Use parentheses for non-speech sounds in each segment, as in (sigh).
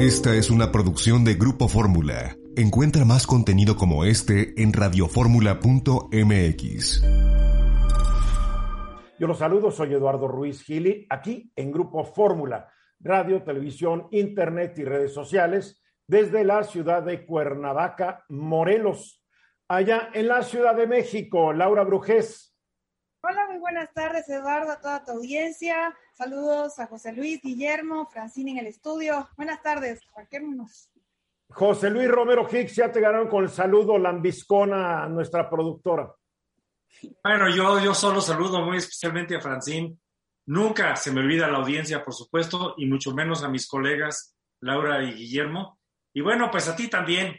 esta es una producción de Grupo Fórmula. Encuentra más contenido como este en radioformula.mx. Yo los saludo, soy Eduardo Ruiz Gili, aquí en Grupo Fórmula, radio, televisión, internet y redes sociales, desde la ciudad de Cuernavaca, Morelos. Allá en la Ciudad de México, Laura Brujés. Hola, muy buenas tardes, Eduardo, a toda tu audiencia. Saludos a José Luis, Guillermo, Francine en el estudio. Buenas tardes, arranquémonos. José Luis Romero Hicks, ya te ganaron con el saludo lambiscona a nuestra productora. Bueno, yo, yo solo saludo muy especialmente a Francine. Nunca se me olvida la audiencia, por supuesto, y mucho menos a mis colegas Laura y Guillermo. Y bueno, pues a ti también.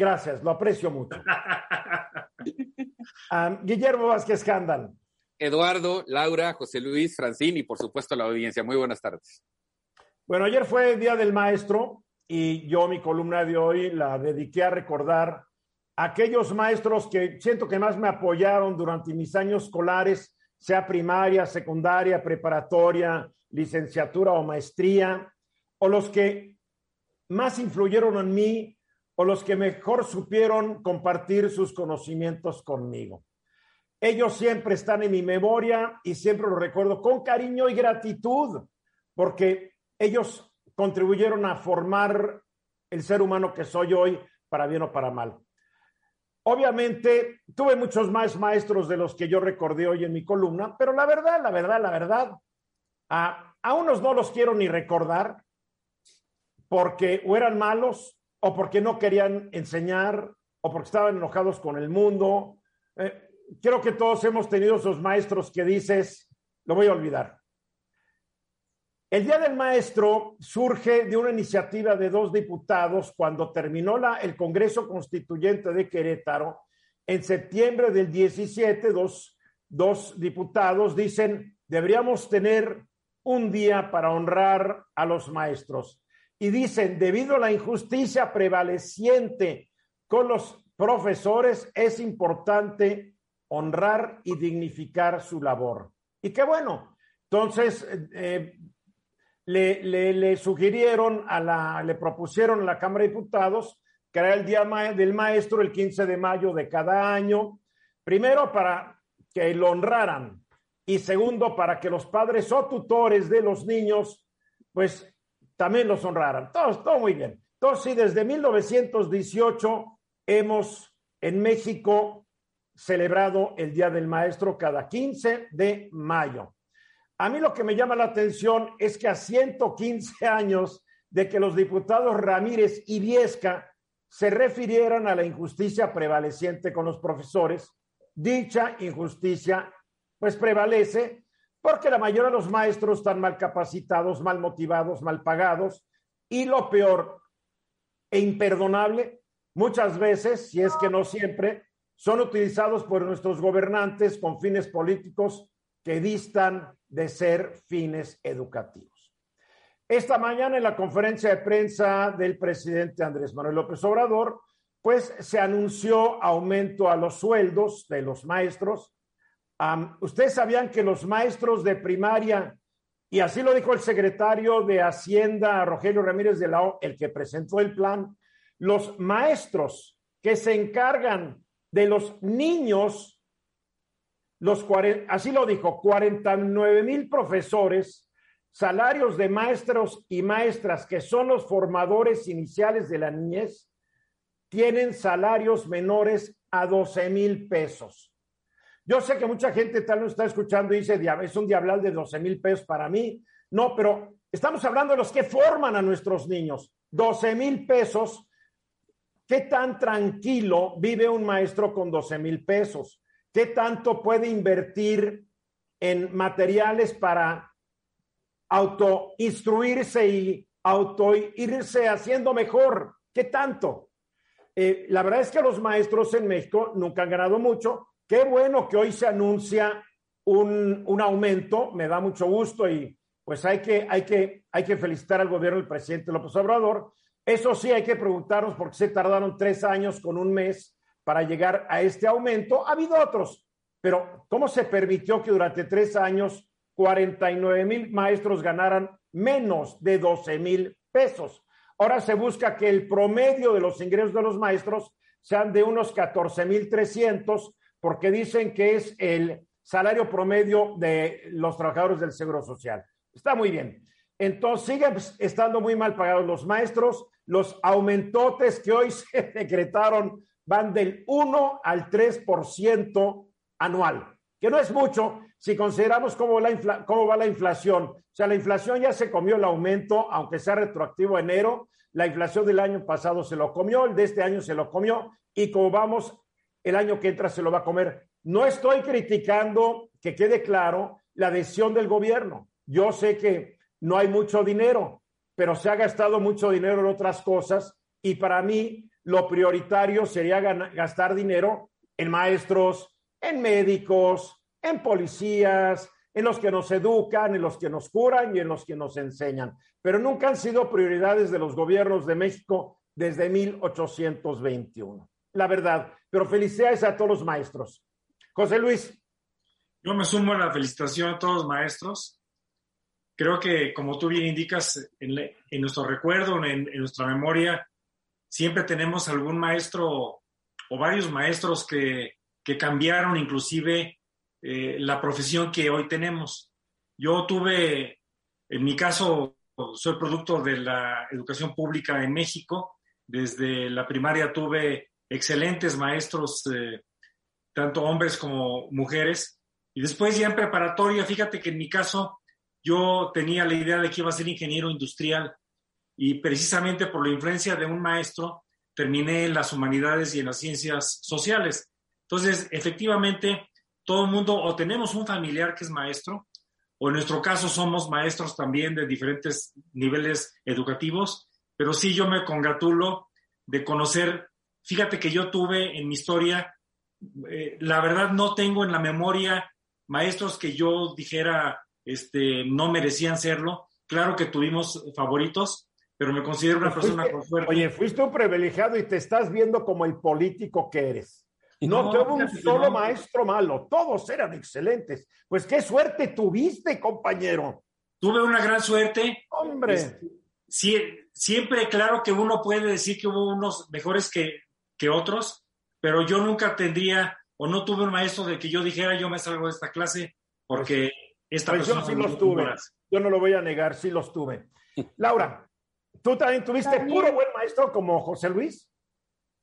Gracias, lo aprecio mucho. (laughs) Guillermo Vázquez Cándal. Eduardo, Laura, José Luis, Francín y por supuesto la audiencia. Muy buenas tardes. Bueno, ayer fue el Día del Maestro y yo mi columna de hoy la dediqué a recordar a aquellos maestros que siento que más me apoyaron durante mis años escolares, sea primaria, secundaria, preparatoria, licenciatura o maestría, o los que más influyeron en mí o los que mejor supieron compartir sus conocimientos conmigo. Ellos siempre están en mi memoria y siempre los recuerdo con cariño y gratitud, porque ellos contribuyeron a formar el ser humano que soy hoy, para bien o para mal. Obviamente, tuve muchos más maestros de los que yo recordé hoy en mi columna, pero la verdad, la verdad, la verdad, a, a unos no los quiero ni recordar porque o eran malos o porque no querían enseñar, o porque estaban enojados con el mundo. Eh, creo que todos hemos tenido esos maestros que dices, lo voy a olvidar. El Día del Maestro surge de una iniciativa de dos diputados cuando terminó la, el Congreso Constituyente de Querétaro. En septiembre del 17, dos, dos diputados dicen, deberíamos tener un día para honrar a los maestros y dicen, debido a la injusticia prevaleciente con los profesores, es importante honrar y dignificar su labor. Y qué bueno. Entonces, eh, le, le, sugirieron a la, le propusieron a la Cámara de Diputados era el Día del Maestro el 15 de mayo de cada año, primero para que lo honraran y segundo para que los padres o tutores de los niños pues también los honraran. Todo, todo muy bien. Entonces, sí, desde 1918 hemos en México celebrado el Día del Maestro cada 15 de mayo. A mí lo que me llama la atención es que a 115 años de que los diputados Ramírez y Viesca se refirieran a la injusticia prevaleciente con los profesores, dicha injusticia pues prevalece porque la mayoría de los maestros están mal capacitados, mal motivados, mal pagados y lo peor e imperdonable, muchas veces, si es que no siempre, son utilizados por nuestros gobernantes con fines políticos que distan de ser fines educativos. Esta mañana en la conferencia de prensa del presidente Andrés Manuel López Obrador, pues se anunció aumento a los sueldos de los maestros Ustedes sabían que los maestros de primaria, y así lo dijo el secretario de Hacienda, Rogelio Ramírez de la O, el que presentó el plan, los maestros que se encargan de los niños, los así lo dijo, 49 mil profesores, salarios de maestros y maestras que son los formadores iniciales de la niñez, tienen salarios menores a 12 mil pesos. Yo sé que mucha gente tal vez está escuchando y dice, es un diablal de 12 mil pesos para mí. No, pero estamos hablando de los que forman a nuestros niños. 12 mil pesos. ¿Qué tan tranquilo vive un maestro con 12 mil pesos? ¿Qué tanto puede invertir en materiales para autoinstruirse y auto irse haciendo mejor. ¿Qué tanto? Eh, la verdad es que los maestros en México nunca han ganado mucho. Qué bueno que hoy se anuncia un, un aumento, me da mucho gusto y pues hay que, hay, que, hay que felicitar al gobierno del presidente López Obrador. Eso sí, hay que preguntarnos por qué se tardaron tres años con un mes para llegar a este aumento. Ha habido otros, pero ¿cómo se permitió que durante tres años 49 mil maestros ganaran menos de 12 mil pesos? Ahora se busca que el promedio de los ingresos de los maestros sean de unos 14 mil 300, porque dicen que es el salario promedio de los trabajadores del Seguro Social. Está muy bien. Entonces, siguen estando muy mal pagados los maestros. Los aumentotes que hoy (laughs) se decretaron van del 1 al 3% anual, que no es mucho si consideramos cómo, va la inflación. O sea, la inflación ya se comió el aumento, aunque sea retroactivo enero. La inflación del año pasado se lo comió, el de este año se lo comió, y como vamos, el año que entra se lo va a comer. No estoy criticando, que quede claro, la decisión del gobierno. Yo sé que no hay mucho dinero, pero se ha gastado mucho dinero en otras cosas y para mí lo prioritario sería gastar dinero en maestros, en médicos, en policías, en los que nos educan, en los que nos curan y en los que nos enseñan. Pero nunca han sido prioridades de los gobiernos de México desde 1821. La verdad. Pero felicidades a todos los maestros. José Luis. Yo me sumo a la felicitación a todos los maestros. Creo que, como tú bien indicas, en, nuestro recuerdo, en nuestra memoria, siempre tenemos algún maestro o varios maestros que, cambiaron inclusive eh, la profesión que hoy tenemos. Yo tuve, en mi caso, soy producto de la educación pública en México. Desde la primaria tuve excelentes maestros, eh, tanto hombres como mujeres. Y después ya en preparatoria, fíjate que en mi caso yo tenía la idea de que iba a ser ingeniero industrial y precisamente por la influencia de un maestro terminé en las humanidades y en las ciencias sociales. Entonces, efectivamente, todo el mundo o tenemos un familiar que es maestro, o en nuestro caso somos maestros también de diferentes niveles educativos, pero sí yo me congratulo de conocer, fíjate que yo tuve en mi historia, eh, la verdad no tengo en la memoria maestros que yo dijera este, no merecían serlo. Claro que tuvimos favoritos, pero me considero una pues persona con suerte. Oye, fuiste un privilegiado y te estás viendo como el político que eres. No, no tuve un solo maestro malo, todos eran excelentes. Pues qué suerte tuviste, compañero. Tuve una gran suerte. Hombre. Sí, siempre, claro que uno puede decir que hubo unos mejores que, que otros, pero yo nunca tendría o no tuve un maestro de que yo dijera yo me salgo de esta clase porque pues, esta persona. Yo sí los tuve. Yo no lo voy a negar, sí los tuve. (laughs) Laura, ¿Tú también tuviste puro buen maestro como José Luis?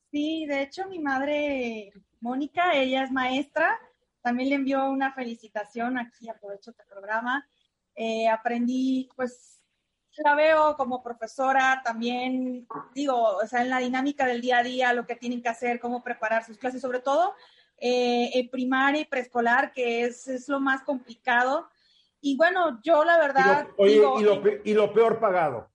Sí, de hecho mi madre, Mónica, ella es maestra, también le envió una felicitación aquí, aprovecho este programa. Eh, aprendí, pues, la veo como profesora también, digo, o sea, en la dinámica del día a día, lo que tienen que hacer, cómo preparar sus clases, sobre todo eh, en primaria y preescolar, que es, es, lo más complicado. Y bueno, yo la verdad... Y lo, y lo peor pagado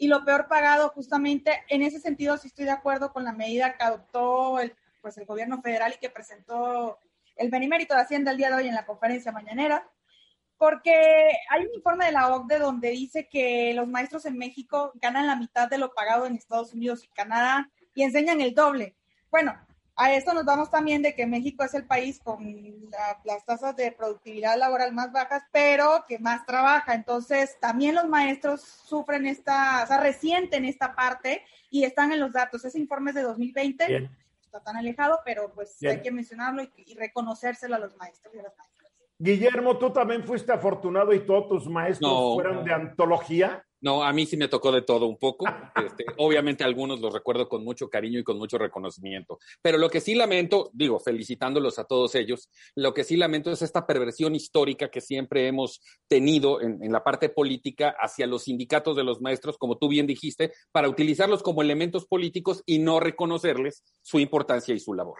y lo peor pagado justamente en ese sentido sí estoy de acuerdo con la medida que adoptó el, pues el gobierno federal y que presentó el benemérito de Hacienda el día de hoy en la conferencia mañanera, porque hay un informe de la OCDE donde dice que los maestros en México ganan la mitad de lo pagado en Estados Unidos y Canadá y enseñan el doble. Bueno, a esto nos vamos también de que México es el país con las tasas de productividad laboral más bajas, pero que más trabaja. Entonces, también los maestros sufren esta, o sea, resienten esta parte y están en los datos. Ese informe es de 2020, está tan alejado, pero pues hay que mencionarlo y, y, reconocérselo a los maestros y a las maestras. Guillermo, tú también fuiste afortunado y todos tus maestros fueron de antología. No, a mí sí me tocó de todo un poco. Este, (laughs) obviamente algunos los recuerdo con mucho cariño y con mucho reconocimiento. Pero lo que sí lamento, digo, felicitándolos a todos ellos, lo que sí lamento es esta perversión histórica que siempre hemos tenido en, en la parte política hacia los sindicatos de los maestros, como tú bien dijiste, para utilizarlos como elementos políticos y no reconocerles su importancia y su labor.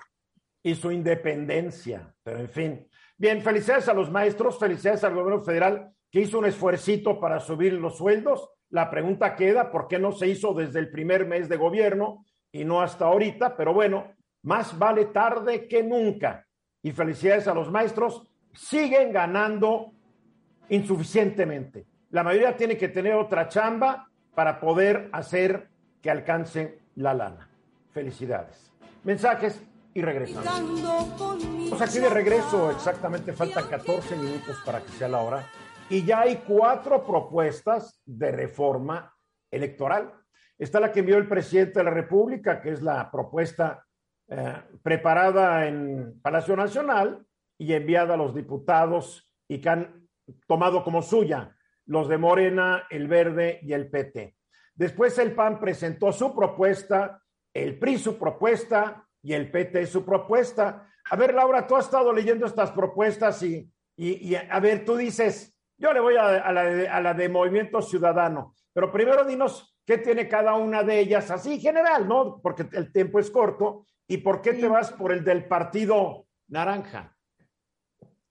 Y su independencia. Pero en fin. Bien, felicidades a los maestros, felicidades al gobierno federal que hizo un esfuercito para subir los sueldos. La pregunta queda, ¿por qué no se hizo desde el primer mes de gobierno y no hasta ahorita? Pero bueno, más vale tarde que nunca. Y felicidades a los maestros, siguen ganando insuficientemente. La mayoría tiene que tener otra chamba para poder hacer que alcancen la lana. Felicidades. Mensajes y regresamos. Pues aquí de regreso, exactamente faltan 14 minutos para que sea la hora. Y ya hay cuatro propuestas de reforma electoral. Está la que envió el presidente de la República, que es la propuesta eh, preparada en Palacio Nacional y enviada a los diputados y que han tomado como suya los de Morena, el Verde y el PT. Después el PAN presentó su propuesta, el PRI su propuesta y el PT su propuesta. A ver, Laura, tú has estado leyendo estas propuestas y, y, a ver, tú dices, yo le voy a, la de, a la de Movimiento Ciudadano, pero primero dinos qué tiene cada una de ellas, así general, ¿no? Porque el tiempo es corto. ¿Y por qué te vas por el del partido naranja?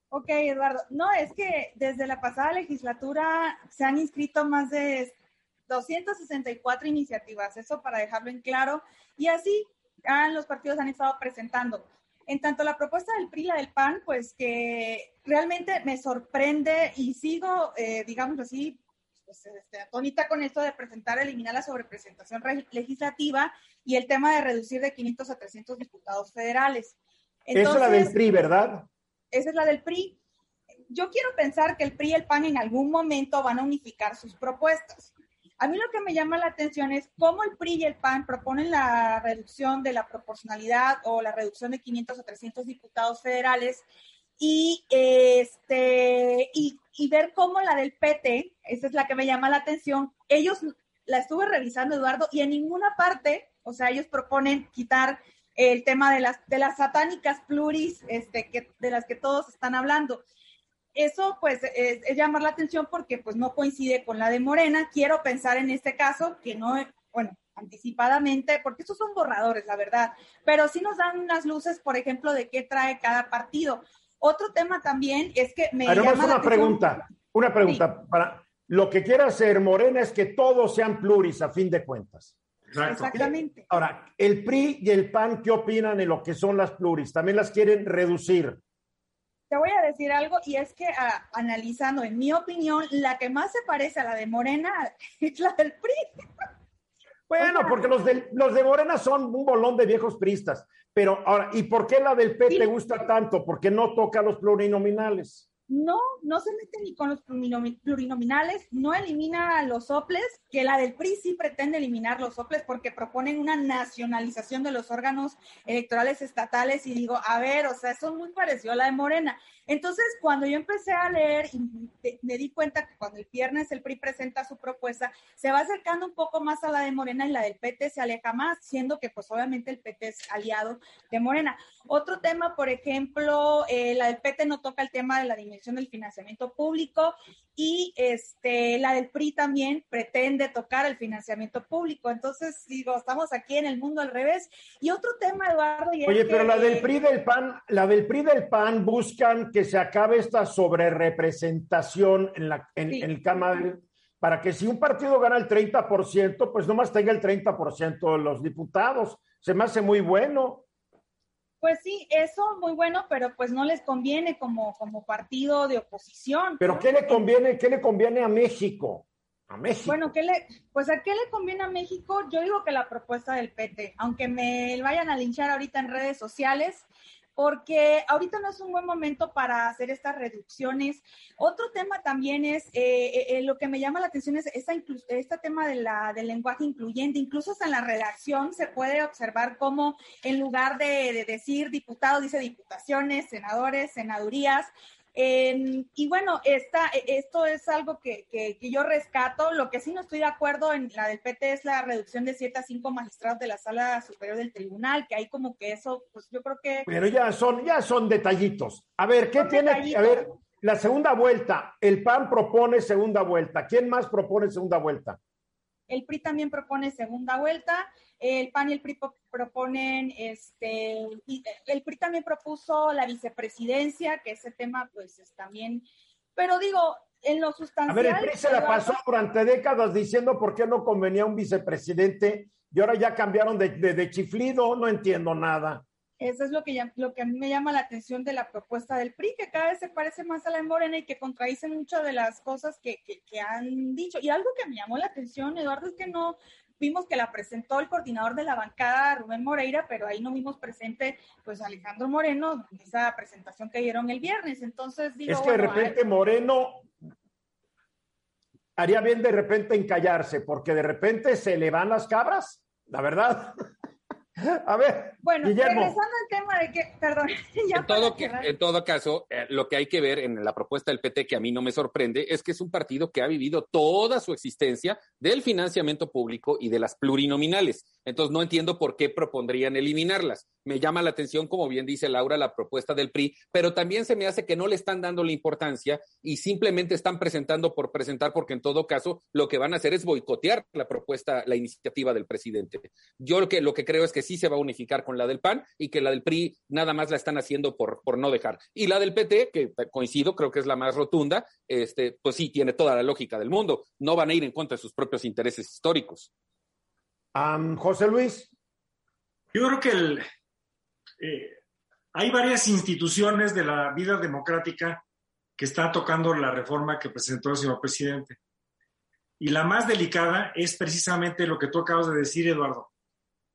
Ok, Eduardo. No, es que desde la pasada legislatura se han inscrito más de 264 iniciativas, eso para dejarlo en claro. Y así los partidos han estado presentando. En tanto la propuesta del PRI y la del PAN, pues que realmente me sorprende y sigo, eh, digamos así, pues, este, atónita con esto de presentar, eliminar la sobrepresentación legislativa y el tema de reducir de 500 a 300 diputados federales. Esa es la del PRI, ¿verdad? Esa es la del PRI. Yo quiero pensar que el PRI y el PAN en algún momento van a unificar sus propuestas. A mí lo que me llama la atención es cómo el PRI y el PAN proponen la reducción de la proporcionalidad o la reducción de 500 a 300 diputados federales y este y, ver cómo la del PT, esa es la que me llama la atención, ellos la estuve revisando Eduardo y en ninguna parte, o sea, ellos proponen quitar el tema de las de las satánicas pluris este de las que todos están hablando eso pues es, llamar la atención porque pues no coincide con la de Morena. Quiero pensar en este caso que no, bueno, anticipadamente, porque estos son borradores, la verdad, pero sí nos dan unas luces, por ejemplo, de qué trae cada partido. Otro tema también es que me... llama una pregunta, una pregunta. Para, lo que quiere hacer Morena es que todos sean pluris a fin de cuentas. Exactamente. Ahora, el PRI y el PAN, ¿qué opinan de lo que son las pluris? ¿También las quieren reducir? Te voy a decir algo y es que ah, analizando, en mi opinión, la que más se parece a la de Morena (laughs) es la del PRI. Bueno, porque los de, los de Morena son un bolón de viejos pristas. Pero ahora, ¿y por qué la del P te gusta tanto? Porque no toca los plurinominales no, no se mete ni con los plurinominales, no elimina los soples, que la del PRI sí pretende eliminar los soples porque proponen una nacionalización de los órganos electorales estatales y digo, a ver, o sea, eso muy parecido a la de Morena. Entonces, cuando yo empecé a leer me di cuenta que cuando el viernes el PRI presenta su propuesta, se va acercando un poco más a la de Morena y la del PT se aleja más, siendo que pues obviamente el PT es aliado de Morena. Otro tema, por ejemplo, eh, la del PT no toca el tema de la dimensión del financiamiento público y este, la del PRI también pretende tocar el financiamiento público. Entonces, digo, estamos aquí en el mundo al revés. Y otro tema, Eduardo. Oye, pero la del PRI del PAN, la del PRI del PAN buscan que se acabe esta sobrerepresentación en, la, en, en el Cámara para que si un partido gana el 30%, pues nomás tenga el 30% de los diputados. Se me hace muy bueno. Pues sí, eso muy bueno, pero pues no les conviene como, como partido de oposición. Pero ¿qué le conviene, qué le conviene a México? A México. Bueno, ¿qué le, pues a qué le conviene a México? Yo digo que la propuesta del PT, aunque me vayan a linchar ahorita en redes sociales, porque ahorita no es un buen momento para hacer estas reducciones. Otro tema también es, eh, eh, eh, lo que me llama la atención es esta este tema de la, del lenguaje incluyente. Incluso hasta en la redacción se puede observar cómo en lugar de, de decir diputados, dice diputaciones, senadores, senadurías. Em, y bueno, esta, e, esto es algo que, que, yo rescato. Lo que sí no estoy de acuerdo en la del PT es la reducción de 7 a 5 magistrados de la sala superior del tribunal, que hay como que eso, pues yo creo que... Pero ya son, ya son detallitos. A ver, ¿qué tiene? A ver, la segunda vuelta, el PAN propone segunda vuelta. ¿Quién más propone segunda vuelta? El PRI también propone segunda vuelta. El PAN y el PRI proponen, este, el PRI también propuso la vicepresidencia, que ese tema pues es también, pero digo, en lo sustancial. A ver, el PRI se la pasó durante décadas diciendo por qué no convenía un vicepresidente y ahora ya cambiaron de, de, chiflido, no entiendo nada. Eso es lo que, lo que a mí me llama la atención de la propuesta del PRI, que cada vez se parece más a la de Morena y que contradice muchas de las cosas que, que, que, han dicho. Y algo que me llamó la atención, Eduardo, es que no vimos que la presentó el coordinador de la bancada, Rubén Moreira, pero ahí no vimos presente, pues, Alejandro Moreno, esa presentación que dieron el viernes. Entonces, digo, Es que de repente Moreno haría bien de repente encallarse, porque de repente se le van las cabras, la verdad. A ver, bueno, regresando al tema de que, perdón, (laughs) en, todo en todo caso, eh, lo que hay que ver en la propuesta del PT, que a mí no me sorprende, es que es un partido que ha vivido toda su existencia del financiamiento público y de las plurinominales. Entonces, no entiendo por qué propondrían eliminarlas. Me llama la atención, como bien dice Laura, la propuesta del PRI, pero también se me hace que no le están dando la importancia y simplemente están presentando por presentar, porque en todo caso lo que van a hacer es boicotear la propuesta, la iniciativa del presidente. Yo lo que, lo que creo es que sí se va a unificar con la del PAN y que la del PRI nada más la están haciendo por, por no dejar. Y la del PT, que coincido, creo que es la más rotunda, este, pues sí, tiene toda la lógica del mundo. No van a ir en contra de sus propios intereses históricos. José Luis. Yo creo que el, eh, hay varias instituciones de la vida democrática que está tocando la reforma que presentó el señor presidente. Y la más delicada es precisamente lo que tú acabas de decir, Eduardo,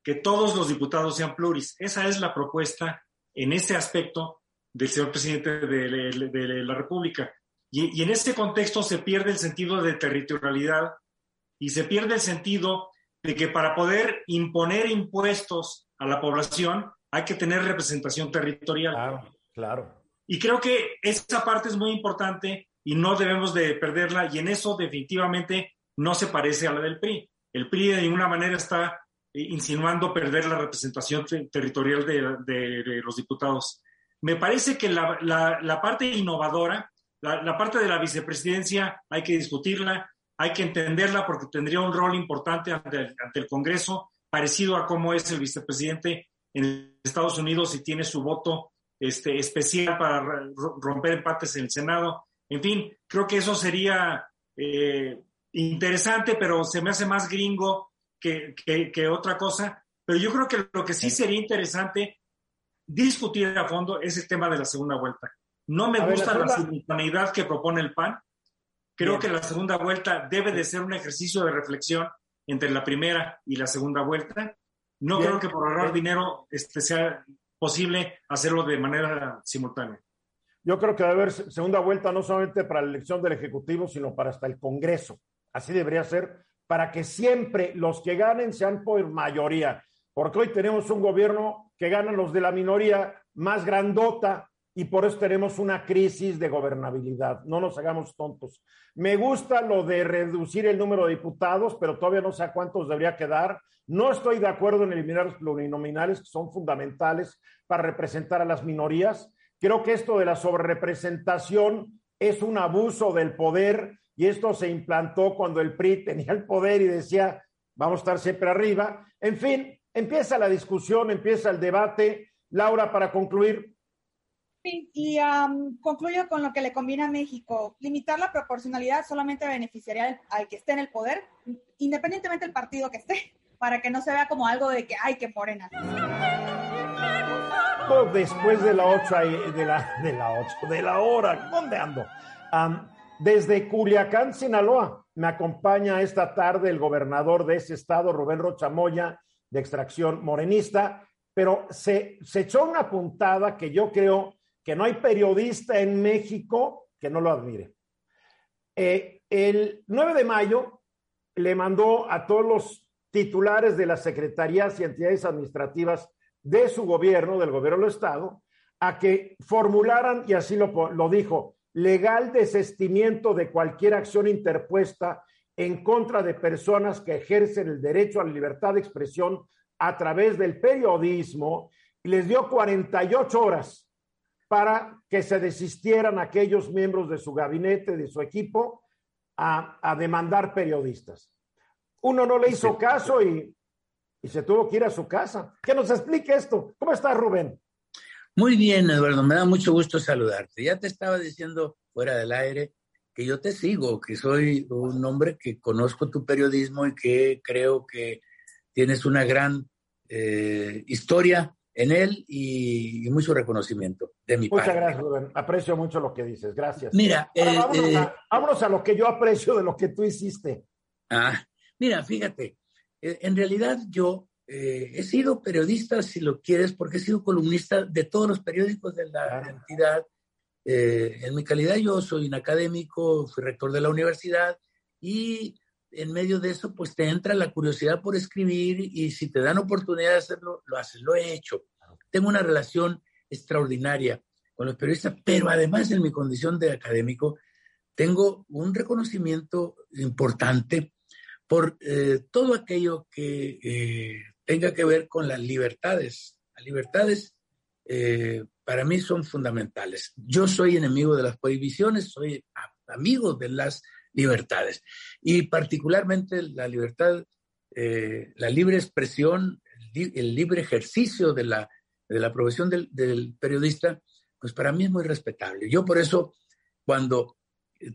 que todos los diputados sean pluris. Esa es la propuesta en ese aspecto del señor presidente de, la República. Y, y, en ese contexto se pierde el sentido de territorialidad y se pierde el sentido de que para poder imponer impuestos a la población hay que tener representación territorial. Claro, claro. Y creo que esa parte es muy importante y no debemos de perderla y en eso definitivamente no se parece a la del PRI. El PRI de ninguna manera está insinuando perder la representación territorial de, los diputados. Me parece que la, parte innovadora, la, la, parte de la vicepresidencia hay que discutirla, hay que entenderla porque tendría un rol importante ante, el Congreso, parecido a cómo es el vicepresidente en Estados Unidos y tiene su voto este, especial para romper empates en el Senado. En fin, creo que eso sería eh, interesante, pero se me hace más gringo que, que, otra cosa. Pero yo creo que lo que sí sería interesante discutir a fondo es el tema de la segunda vuelta. No me gusta la simultaneidad que propone el PAN, Creo que la segunda vuelta debe de ser un ejercicio de reflexión entre la primera y la segunda vuelta. No creo que por ahorrar dinero este, sea posible hacerlo de manera simultánea. Yo creo que debe haber segunda vuelta no solamente para la elección del Ejecutivo, sino para hasta el Congreso. Así debería ser para que siempre los que ganen sean por mayoría. Porque hoy tenemos un gobierno que ganan los de la minoría más grandota y por eso tenemos una crisis de gobernabilidad. No nos hagamos tontos. Me gusta lo de reducir el número de diputados, pero todavía no sé a cuántos debería quedar. No estoy de acuerdo en eliminar los plurinominales, que son fundamentales para representar a las minorías. Creo que esto de la sobrerepresentación es un abuso del poder y esto se implantó cuando el PRI tenía el poder y decía, vamos a estar siempre arriba. En fin, empieza la discusión, empieza el debate. Laura, para concluir, y concluyo con lo que le conviene a México. Limitar la proporcionalidad solamente beneficiaría al, que esté en el poder, independientemente del partido que esté, para que no se vea como algo de que hay que morena. Después de la 8, de la, de la 8, de la hora, ¿dónde ando? desde Culiacán, Sinaloa, me acompaña esta tarde el gobernador de ese estado, Rubén Rochamoya, de extracción morenista, pero se, se echó una puntada que yo creo que no hay periodista en México que no lo admire. Eh, el 9 de mayo le mandó a todos los titulares de las secretarías y entidades administrativas de su gobierno, del gobierno del Estado, a que formularan, y así lo, lo dijo, legal desestimiento de cualquier acción interpuesta en contra de personas que ejercen el derecho a la libertad de expresión a través del periodismo, y les dio 48 horas para que se desistieran aquellos miembros de su gabinete, de su equipo, a, demandar periodistas. Uno no le hizo caso y, y, se tuvo que ir a su casa. Que nos explique esto. ¿Cómo estás, Rubén? Muy bien, Eduardo. Me da mucho gusto saludarte. Ya te estaba diciendo fuera del aire que yo te sigo, que soy un hombre que conozco tu periodismo y que creo que tienes una gran eh, historia en él y, mucho reconocimiento de mi parte. Muchas gracias, Rubén. Aprecio mucho lo que dices. Gracias. Mira, eh, eh, vámonos, a, lo que yo aprecio de lo que tú hiciste. Ah, mira, fíjate, en realidad yo he sido periodista, si lo quieres, porque he sido columnista de todos los periódicos de la entidad eh, en mi calidad yo soy un académico, fui rector de la universidad y en medio de eso pues te entra la curiosidad por escribir y si te dan oportunidad de hacerlo, lo haces, lo he hecho. Tengo una relación extraordinaria con los periodistas, pero además en mi condición de académico tengo un reconocimiento importante por eh, todo aquello que eh, tenga que ver con las libertades. Las libertades para mí son fundamentales. Yo soy enemigo de las prohibiciones, soy amigo de las libertades y particularmente la libertad, eh, la libre expresión, el, libre ejercicio de la, de la profesión del, del, periodista, pues para mí es muy respetable. Yo por eso, cuando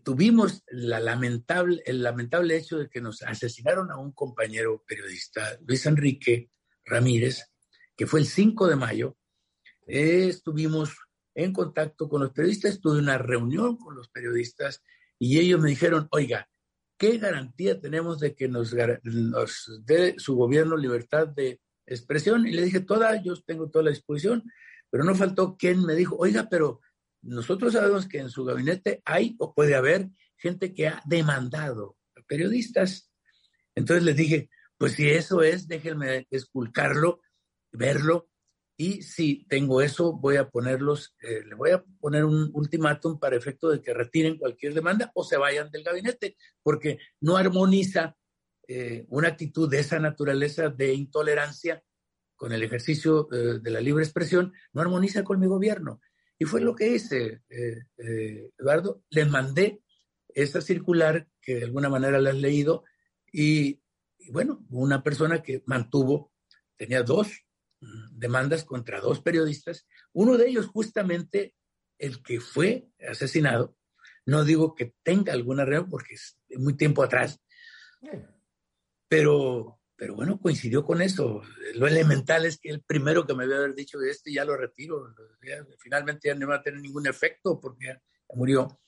tuvimos la lamentable, el lamentable hecho de que nos asesinaron a un compañero periodista, Luis Enrique Ramírez, que fue el 5 de mayo, estuvimos en contacto con los periodistas, tuve una reunión con los periodistas y ellos me dijeron, oiga, ¿qué garantía tenemos de que nos, nos dé su gobierno libertad de expresión? Y le dije, toda, yo tengo toda la disposición, pero no faltó quien me dijo, oiga, pero nosotros sabemos que en su gabinete hay o puede haber gente que ha demandado a periodistas. Entonces les dije, pues si eso es, déjenme esculcarlo, verlo y si tengo eso, voy a ponerlos, eh, le voy a poner un ultimátum para efecto de que retiren cualquier demanda o se vayan del gabinete, porque no armoniza eh, una actitud de esa naturaleza de intolerancia con el ejercicio eh, de la libre expresión, no armoniza con mi gobierno. Y fue lo que hice, Eduardo. Les mandé esa circular que de alguna manera la has leído y, y bueno, una persona que mantuvo, tenía dos demandas contra dos periodistas, uno de ellos justamente el que fue asesinado, no digo que tenga alguna reunión porque es muy tiempo atrás, pero, pero bueno, coincidió con eso. Lo elemental es que el primero que me había haber dicho de este ya lo retiro, finalmente ya no va a tener ningún efecto porque ya murió.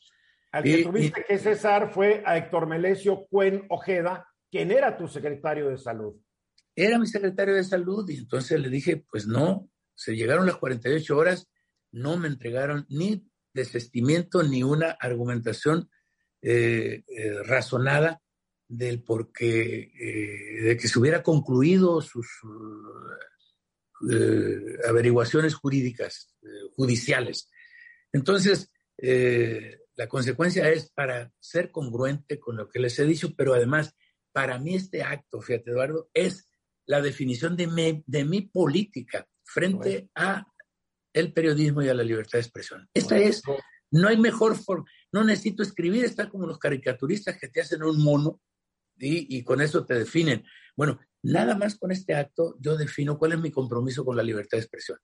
Al que tuviste que cesar fue a Héctor Melesio Cuen Ojeda, quien era tu secretario de salud era mi secretario de salud y entonces le dije, pues no, se llegaron las 48 horas, no me entregaron ni desestimiento ni una argumentación eh, eh, razonada del por qué, eh, de que se hubiera concluido sus averiguaciones jurídicas, judiciales. Entonces, la consecuencia es para ser congruente con lo que les he dicho, pero además, para mí este acto, fíjate Eduardo, es la definición de mi, de mi política frente a el periodismo y a la libertad de expresión. Esta es, no hay mejor forma, no necesito escribir, está como los caricaturistas que te hacen un mono y, y con eso te definen. Bueno, nada más con este acto yo defino cuál es mi compromiso con la libertad de expresión.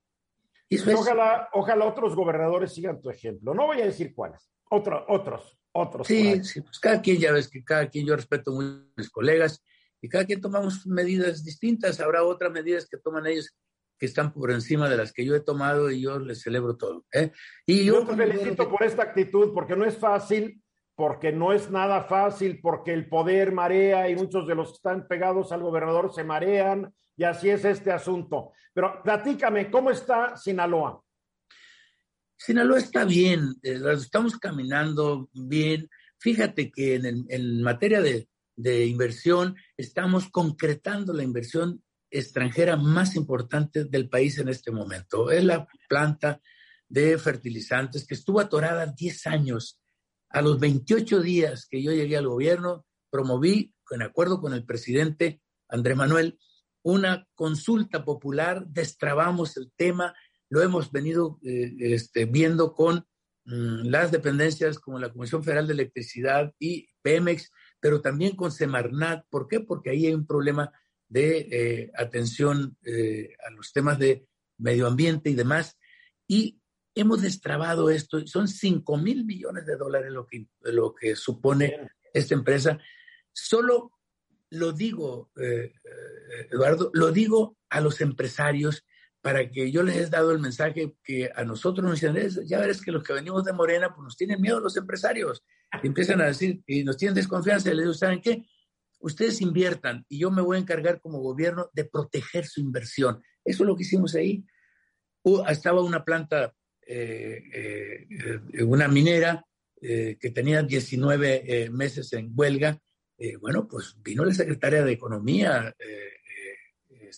Y ojalá, ojalá otros gobernadores sigan tu ejemplo. No voy a decir cuáles, Otro, otros, otros. Sí, sí, pues cada quien, ya ves que cada quien, yo respeto muy a mis colegas y cada quien tomamos medidas distintas. Habrá otras medidas que toman ellos que están por encima de las que yo he tomado y yo les celebro todo. ¿eh? Y yo, te felicito por esta actitud, porque no es fácil, porque no es nada fácil, porque el poder marea y muchos de los que están pegados al gobernador se marean y así es este asunto. Pero platícame, ¿cómo está Sinaloa? Sinaloa está bien, eh, estamos caminando bien. Fíjate que en, en materia de, de inversión, estamos concretando la inversión extranjera más importante del país en este momento. Es la planta de fertilizantes que estuvo atorada 10 años. A los 28 días que yo llegué al gobierno, promoví, en acuerdo con el presidente Andrés Manuel, una consulta popular, destrabamos el tema, lo hemos venido eh, este, viendo con mm, las dependencias como la Comisión Federal de Electricidad y Pemex, pero también con Semarnat. ¿Por qué? Porque ahí hay un problema de eh, atención eh, a los temas de medio ambiente y demás. Y hemos destrabado esto. Son 5 mil millones de dólares lo que, lo que supone esta empresa. Solo lo digo, eh, eh, Eduardo, lo digo a los empresarios para que yo les he dado el mensaje que a nosotros nos dicen, ya verás que los que venimos de Morena, pues nos tienen miedo los empresarios. Y empiezan a decir, y nos tienen desconfianza, y les digo, ¿saben qué? Ustedes inviertan y yo me voy a encargar como gobierno de proteger su inversión. Eso es lo que hicimos ahí. estaba una planta, eh, una minera, que tenía 19 meses en huelga, eh, bueno, pues vino la secretaria de Economía, eh,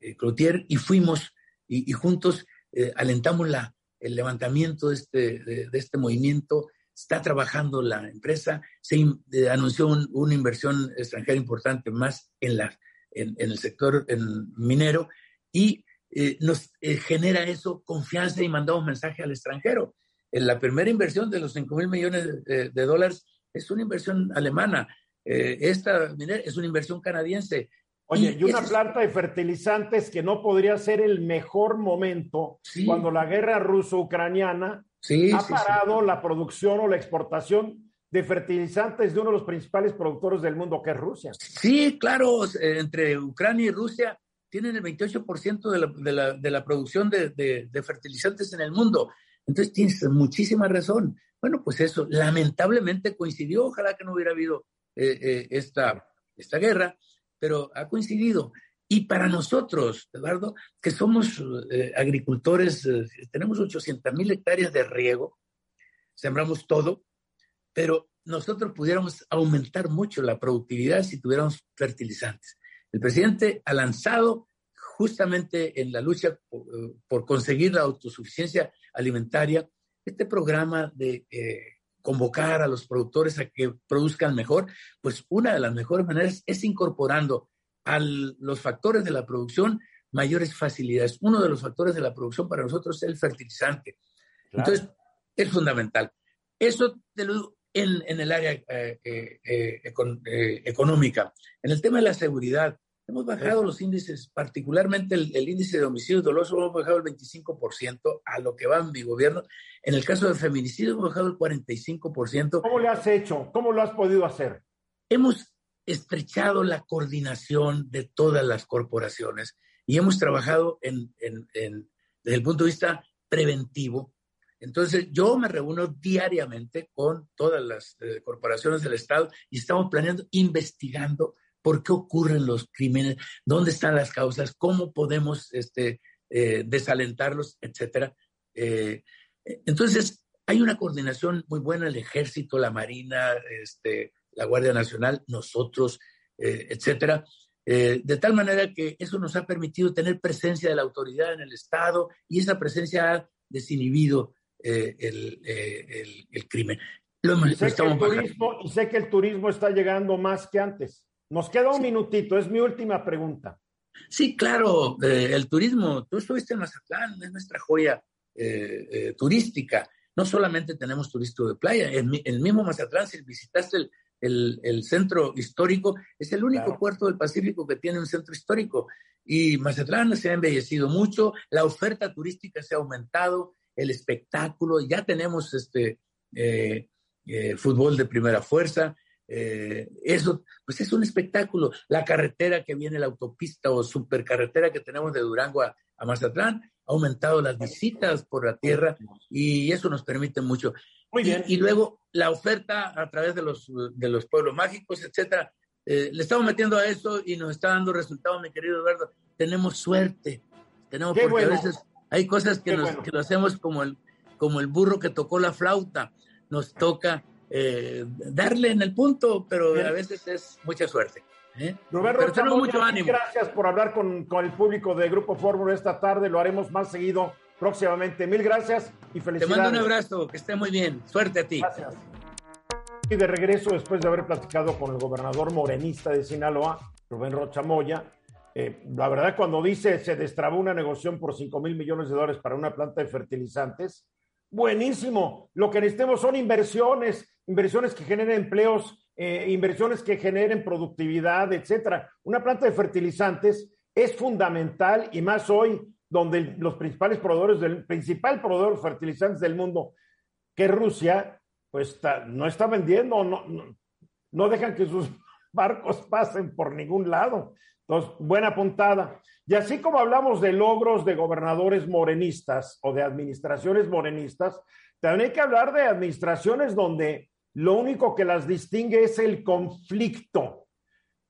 eh, Cloutier, y fuimos y, juntos alentamos la, el levantamiento de este, de, este movimiento. Está trabajando la empresa, se anunció una inversión extranjera importante más en, la, en, el sector minero y nos genera eso confianza y mandamos mensaje al extranjero. En la primera inversión de los 5 mil millones de, de dólares es una inversión alemana. Eh, esta es una inversión canadiense. Oye, y, una planta de fertilizantes que no podría ser el mejor momento cuando la guerra ruso-ucraniana ha parado la producción o la exportación de fertilizantes de uno de los principales productores del mundo, que es Rusia. Sí, claro, entre Ucrania y Rusia tienen el 28% de la, de, la, de la, producción de, de, fertilizantes en el mundo. Entonces tienes muchísima razón. Bueno, pues eso lamentablemente coincidió, ojalá que no hubiera habido eh, eh, esta, esta guerra, pero ha coincidido. Y para nosotros, Eduardo, que somos eh, agricultores, tenemos 800 mil hectáreas de riego, sembramos todo, pero nosotros pudiéramos aumentar mucho la productividad si tuviéramos fertilizantes. El presidente ha lanzado justamente en la lucha por conseguir la autosuficiencia alimentaria este programa de eh, convocar a los productores a que produzcan mejor, pues una de las mejores maneras es incorporando a los factores de la producción mayores facilidades. Uno de los factores de la producción para nosotros es el fertilizante. Entonces, es fundamental. Eso te lo en, en el área eh, eh, económica. En el tema de la seguridad, Hemos bajado los índices, particularmente el, índice de homicidios dolosos, hemos bajado el 25% a lo que va en mi gobierno. En el caso de feminicidio, hemos bajado el 45%. ¿Cómo le has hecho? ¿Cómo lo has podido hacer? Hemos estrechado la coordinación de todas las corporaciones y hemos trabajado en, desde el punto de vista preventivo. Entonces, yo me reúno diariamente con todas las eh, corporaciones del Estado y estamos planeando, investigando por qué ocurren los crímenes, dónde están las causas, cómo podemos este, eh, desalentarlos, etcétera. Eh, entonces, hay una coordinación muy buena, el ejército, la marina, este, la Guardia Nacional, nosotros, eh, etcétera. de tal manera que eso nos ha permitido tener presencia de la autoridad en el Estado y esa presencia ha desinhibido el, crimen. y, sé y sé que el turismo está llegando más que antes. Nos queda un minutito, es mi última pregunta. Sí, claro, eh, el turismo, tú estuviste en Mazatlán, es nuestra joya eh, eh, turística. No solamente tenemos turismo de playa, en el mismo Mazatlán, si visitaste el, centro histórico, es el único puerto del Pacífico que tiene un centro histórico. Y Mazatlán se ha embellecido mucho, la oferta turística se ha aumentado, el espectáculo, ya tenemos este fútbol de primera fuerza, eh, eso, pues es un espectáculo. La carretera que viene, la autopista o supercarretera que tenemos de Durango a, Mazatlán, ha aumentado las visitas por la tierra y eso nos permite mucho. Muy bien. Y, luego la oferta a través de los, de los pueblos mágicos, etcétera. Eh, le estamos metiendo a eso y nos está dando resultados, mi querido Eduardo. Tenemos suerte. Tenemos, porque a veces hay cosas que, nos, que lo hacemos como el, como el burro que tocó la flauta. Nos toca eh, darle en el punto, pero a veces es mucha suerte. ¿eh? Roberto, mucho ánimo. Gracias por hablar con, con el público de Grupo Fórmula esta tarde. Lo haremos más seguido próximamente. Mil gracias y felicidades. Te mando un abrazo, que esté muy bien. Suerte a ti. Gracias. Y de regreso, después de haber platicado con el gobernador morenista de Sinaloa, Rubén Rocha Moya, eh, la verdad, cuando dice se destrabó una negociación por 5 mil millones de dólares para una planta de fertilizantes, buenísimo. Lo que necesitamos son inversiones, inversiones que generen empleos, eh, inversiones que generen productividad, etcétera. Una planta de fertilizantes es fundamental y más hoy donde los principales proveedores del principal proveedor de fertilizantes del mundo, que es Rusia, pues no está vendiendo, no dejan que sus barcos pasen por ningún lado. Entonces, buena puntada. Y así como hablamos de logros de gobernadores morenistas o de administraciones morenistas, también hay que hablar de administraciones donde lo único que las distingue es el conflicto.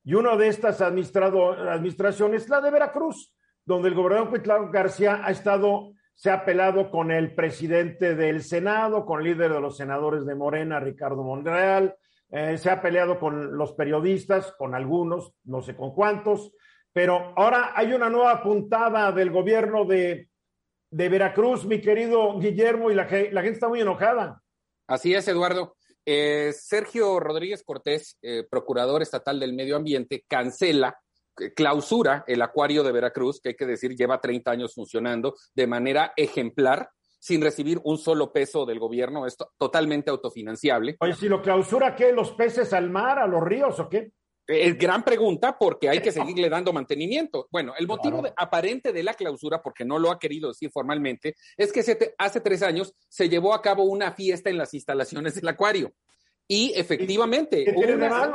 Y una de estas administraciones es la de Veracruz, donde el gobernador Cuitlao García ha estado, se ha pelado con el presidente del Senado, con el líder de los senadores de Morena, Ricardo Monreal, eh, se ha peleado con los periodistas, con algunos, no sé con cuántos, pero ahora hay una nueva puntada del gobierno de, Veracruz, mi querido Guillermo, y la, la, gente está muy enojada. Así es, Eduardo. Eh, Sergio Rodríguez Cortés, eh, procurador estatal del medio ambiente, cancela, clausura el acuario de Veracruz, que hay que decir lleva 30 años funcionando de manera ejemplar sin recibir un solo peso del gobierno, es totalmente autofinanciable. Oye, si lo clausura, ¿qué? ¿Los peces al mar, a los ríos o qué? Es gran pregunta porque hay que seguirle dando mantenimiento. Bueno, el motivo aparente de la clausura, porque no lo ha querido decir formalmente, es que hace tres años se llevó a cabo una fiesta en las instalaciones del acuario. Y efectivamente, hubo, una,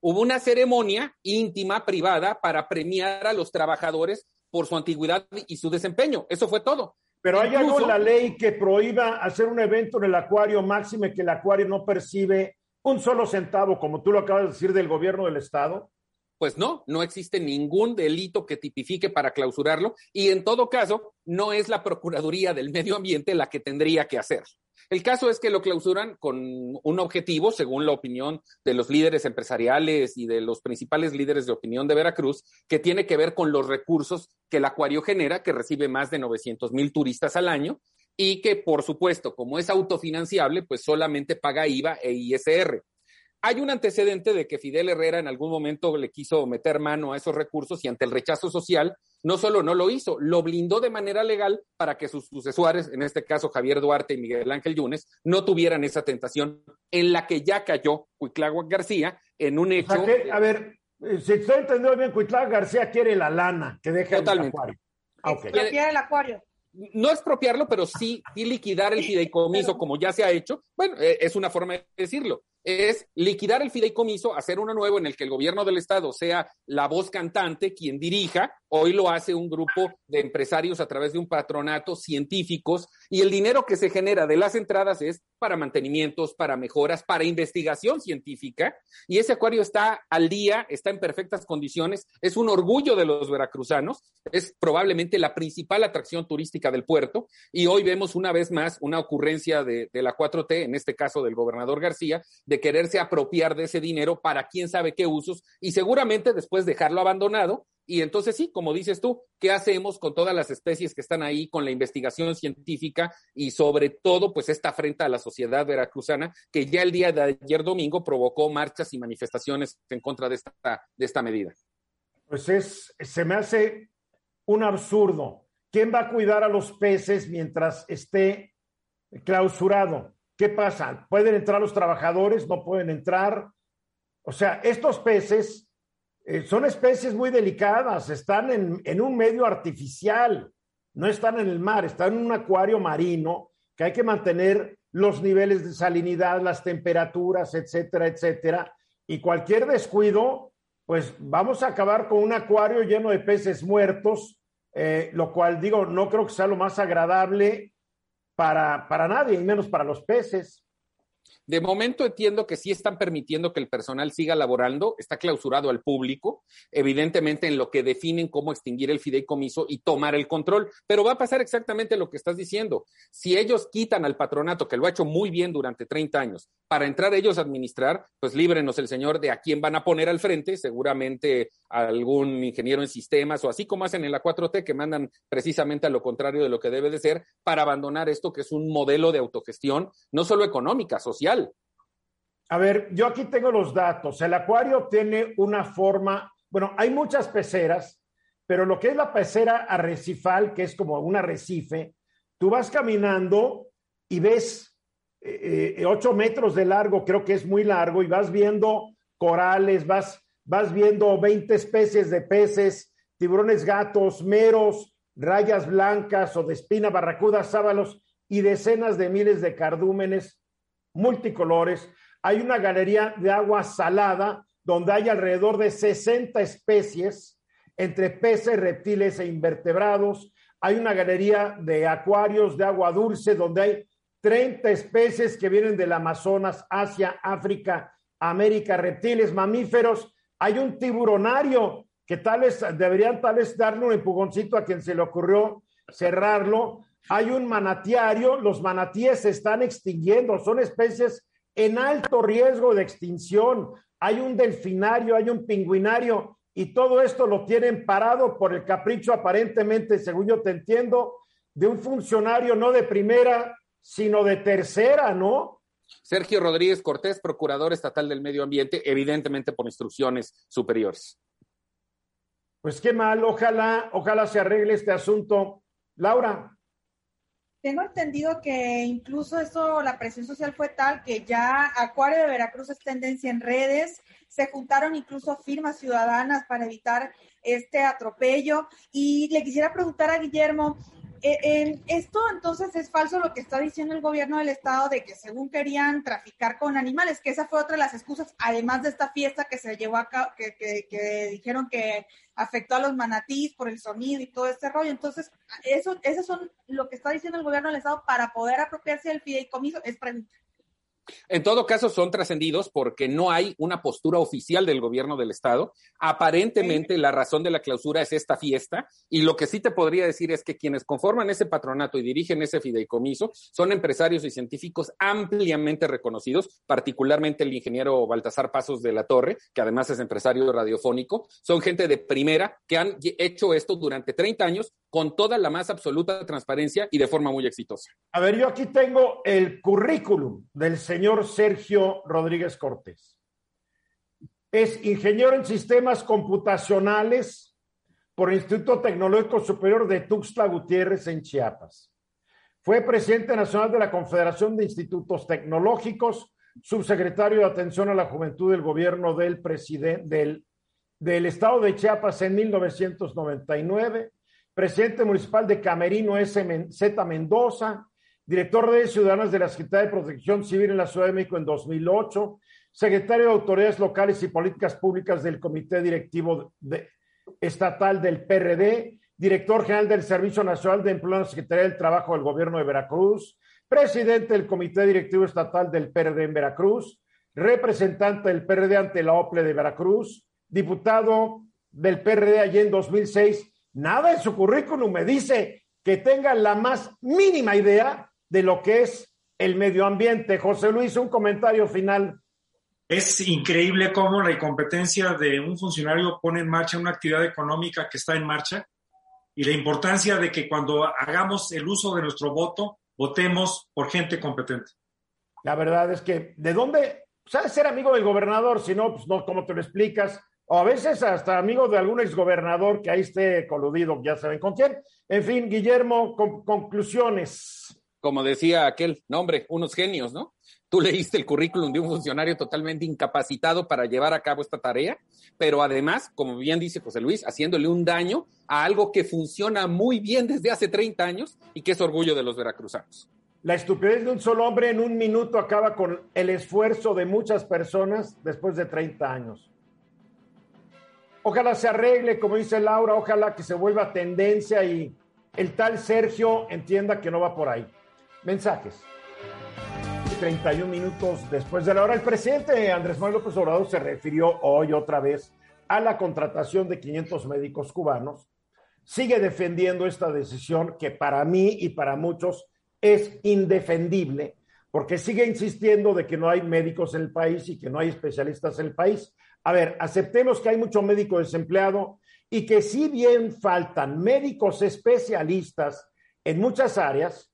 hubo una ceremonia íntima, privada, para premiar a los trabajadores por su antigüedad y su desempeño. Eso fue todo. Pero hay algo en la ley que prohíba hacer un evento en el acuario, máxime que el acuario no percibe un solo centavo, como tú lo acabas de decir, del gobierno del Estado. Pues no, no existe ningún delito que tipifique para clausurarlo y en todo caso no es la Procuraduría del Medio Ambiente la que tendría que hacer. El caso es que lo clausuran con un objetivo, según la opinión de los líderes empresariales y de los principales líderes de opinión de Veracruz, que tiene que ver con los recursos que el acuario genera, que recibe más de 900 mil turistas al año y que, por supuesto, como es autofinanciable, pues solamente paga IVA e ISR. Hay un antecedente de que Fidel Herrera en algún momento le quiso meter mano a esos recursos y ante el rechazo social, no solo no lo hizo, lo blindó de manera legal para que sus sucesores, en este caso Javier Duarte y Miguel Ángel Yunes, no tuvieran esa tentación en la que ya cayó Cuitlagua García en un hecho. a ver, eh, si estoy entendiendo bien, Cuitlagua García quiere la lana que deja el acuario. Ah, quiere el acuario no expropiarlo, pero sí, sí, liquidar el fideicomiso como ya se ha hecho. Bueno, eh, es una forma de decirlo es liquidar el fideicomiso, hacer uno nuevo en el que el gobierno del Estado sea la voz cantante quien dirija. Hoy lo hace un grupo de empresarios a través de un patronato, científicos, y el dinero que se genera de las entradas es para mantenimientos, para mejoras, para investigación científica. Y ese acuario está al día, está en perfectas condiciones, es un orgullo de los veracruzanos, es probablemente la principal atracción turística del puerto. Y hoy vemos una vez más una ocurrencia de, de la 4T, en este caso del gobernador García, de quererse apropiar de ese dinero para quién sabe qué usos y seguramente después dejarlo abandonado. Y entonces sí, como dices tú, ¿qué hacemos con todas las especies que están ahí, con la investigación científica y sobre todo, pues esta afrenta a la sociedad veracruzana que ya el día de ayer domingo provocó marchas y manifestaciones en contra de esta, de esta medida? Pues es, se me hace un absurdo. ¿Quién va a cuidar a los peces mientras esté clausurado? ¿Qué pasa? ¿Pueden entrar los trabajadores? ¿No pueden entrar? O sea, estos peces eh, son especies muy delicadas, están en, un medio artificial, no están en el mar, están en un acuario marino que hay que mantener los niveles de salinidad, las temperaturas, etcétera, etcétera. Y cualquier descuido, pues vamos a acabar con un acuario lleno de peces muertos, eh, lo cual digo, no creo que sea lo más agradable para, para nadie, y menos para los peces. De momento entiendo que sí están permitiendo que el personal siga laborando, está clausurado al público, evidentemente en lo que definen cómo extinguir el fideicomiso y tomar el control, pero va a pasar exactamente lo que estás diciendo. Si ellos quitan al patronato, que lo ha hecho muy bien durante 30 años, para entrar ellos a administrar, pues líbrenos el señor de a quién van a poner al frente, seguramente algún ingeniero en sistemas o así como hacen en la 4T, que mandan precisamente a lo contrario de lo que debe de ser, para abandonar esto que es un modelo de autogestión, no solo económica, social. A ver, yo aquí tengo los datos. El acuario tiene una forma, bueno, hay muchas peceras, pero lo que es la pecera arrecifal, que es como un arrecife, tú vas caminando y ves eh, eh, ocho metros de largo, creo que es muy largo, y vas viendo corales, vas, vas viendo 20 especies de peces, tiburones gatos, meros, rayas blancas o de espina, barracudas, sábalos y decenas de miles de cardúmenes multicolores. Hay una galería de agua salada donde hay alrededor de 60 especies entre peces, reptiles e invertebrados. Hay una galería de acuarios de agua dulce donde hay 30 especies que vienen del Amazonas, Asia, África, América, reptiles, mamíferos. Hay un tiburonario que tal vez deberían tal darle un empujoncito a quien se le ocurrió cerrarlo. Hay un manatiario, los manatíes se están extinguiendo, son especies en alto riesgo de extinción. Hay un delfinario, hay un pingüinario y todo esto lo tienen parado por el capricho aparentemente, según yo te entiendo, de un funcionario no de primera, sino de tercera, ¿no? Sergio Rodríguez Cortés, procurador estatal del medio ambiente, evidentemente por instrucciones superiores. Pues qué mal, ojalá, ojalá se arregle este asunto. Laura. Tengo entendido que incluso eso, la presión social fue tal que ya Acuario de Veracruz es tendencia en redes, se juntaron incluso firmas ciudadanas para evitar este atropello. Y le quisiera preguntar a Guillermo, eh, esto entonces es falso lo que está diciendo el gobierno del estado de que según querían traficar con animales, que esa fue otra de las excusas, además de esta fiesta que se llevó a cabo, que, que, dijeron que afectó a los manatís por el sonido y todo este rollo. Entonces, eso, eso son lo que está diciendo el gobierno del estado para poder apropiarse del fideicomiso, es pregunta. En todo caso, son trascendidos porque no hay una postura oficial del gobierno del Estado. Aparentemente, la razón de la clausura es esta fiesta. Y lo que sí te podría decir es que quienes conforman ese patronato y dirigen ese fideicomiso son empresarios y científicos ampliamente reconocidos, particularmente el ingeniero Baltasar Pasos de la Torre, que además es empresario radiofónico. Son gente de primera que han hecho esto durante 30 años con toda la más absoluta transparencia y de forma muy exitosa. A ver, yo aquí tengo el currículum del señor Sergio Rodríguez Cortés. Es ingeniero en sistemas computacionales por el Instituto Tecnológico Superior de Tuxtla Gutiérrez en Chiapas. Fue presidente nacional de la Confederación de Institutos Tecnológicos, subsecretario de Atención a la Juventud del gobierno del del, del estado de Chiapas en 1999 presidente municipal de Camerino Z Mendoza, director de Ciudadanos de la Secretaría de Protección Civil en la Ciudad de México en 2008, secretario de Autoridades Locales y Políticas Públicas del Comité Directivo Estatal del PRD, director general del Servicio Nacional de Empleo en la Secretaría del Trabajo del Gobierno de Veracruz, presidente del Comité Directivo Estatal del PRD en Veracruz, representante del PRD ante la OPLE de Veracruz, diputado del PRD allí en 2006 Nada en su currículum me dice que tenga la más mínima idea de lo que es el medio ambiente. José Luis, un comentario final. Es increíble cómo la incompetencia de un funcionario pone en marcha una actividad económica que está en marcha y la importancia de que cuando hagamos el uso de nuestro voto, votemos por gente competente. La verdad es que, ¿de dónde? ¿Sabes ser amigo del gobernador? Si no, pues no, ¿cómo te lo explicas? O a veces hasta amigo de algún exgobernador que ahí esté coludido, ya saben con quién. En fin, Guillermo, conclusiones. Como decía aquel nombre, unos genios, ¿no? Tú leíste el currículum de un funcionario totalmente incapacitado para llevar a cabo esta tarea, pero además, como bien dice José Luis, haciéndole un daño a algo que funciona muy bien desde hace 30 años y que es orgullo de los veracruzanos. La estupidez de un solo hombre en un minuto acaba con el esfuerzo de muchas personas después de 30 años. Ojalá se arregle, como dice Laura, ojalá que se vuelva tendencia y el tal Sergio entienda que no va por ahí. Mensajes. 31 minutos después de la hora, el presidente Andrés Manuel López Obrador se refirió hoy otra vez a la contratación de 500 médicos cubanos. Sigue defendiendo esta decisión que para mí y para muchos es indefendible, porque sigue insistiendo de que no hay médicos en el país y que no hay especialistas en el país a ver, aceptemos que hay mucho médico desempleado y que si bien faltan médicos especialistas en muchas áreas,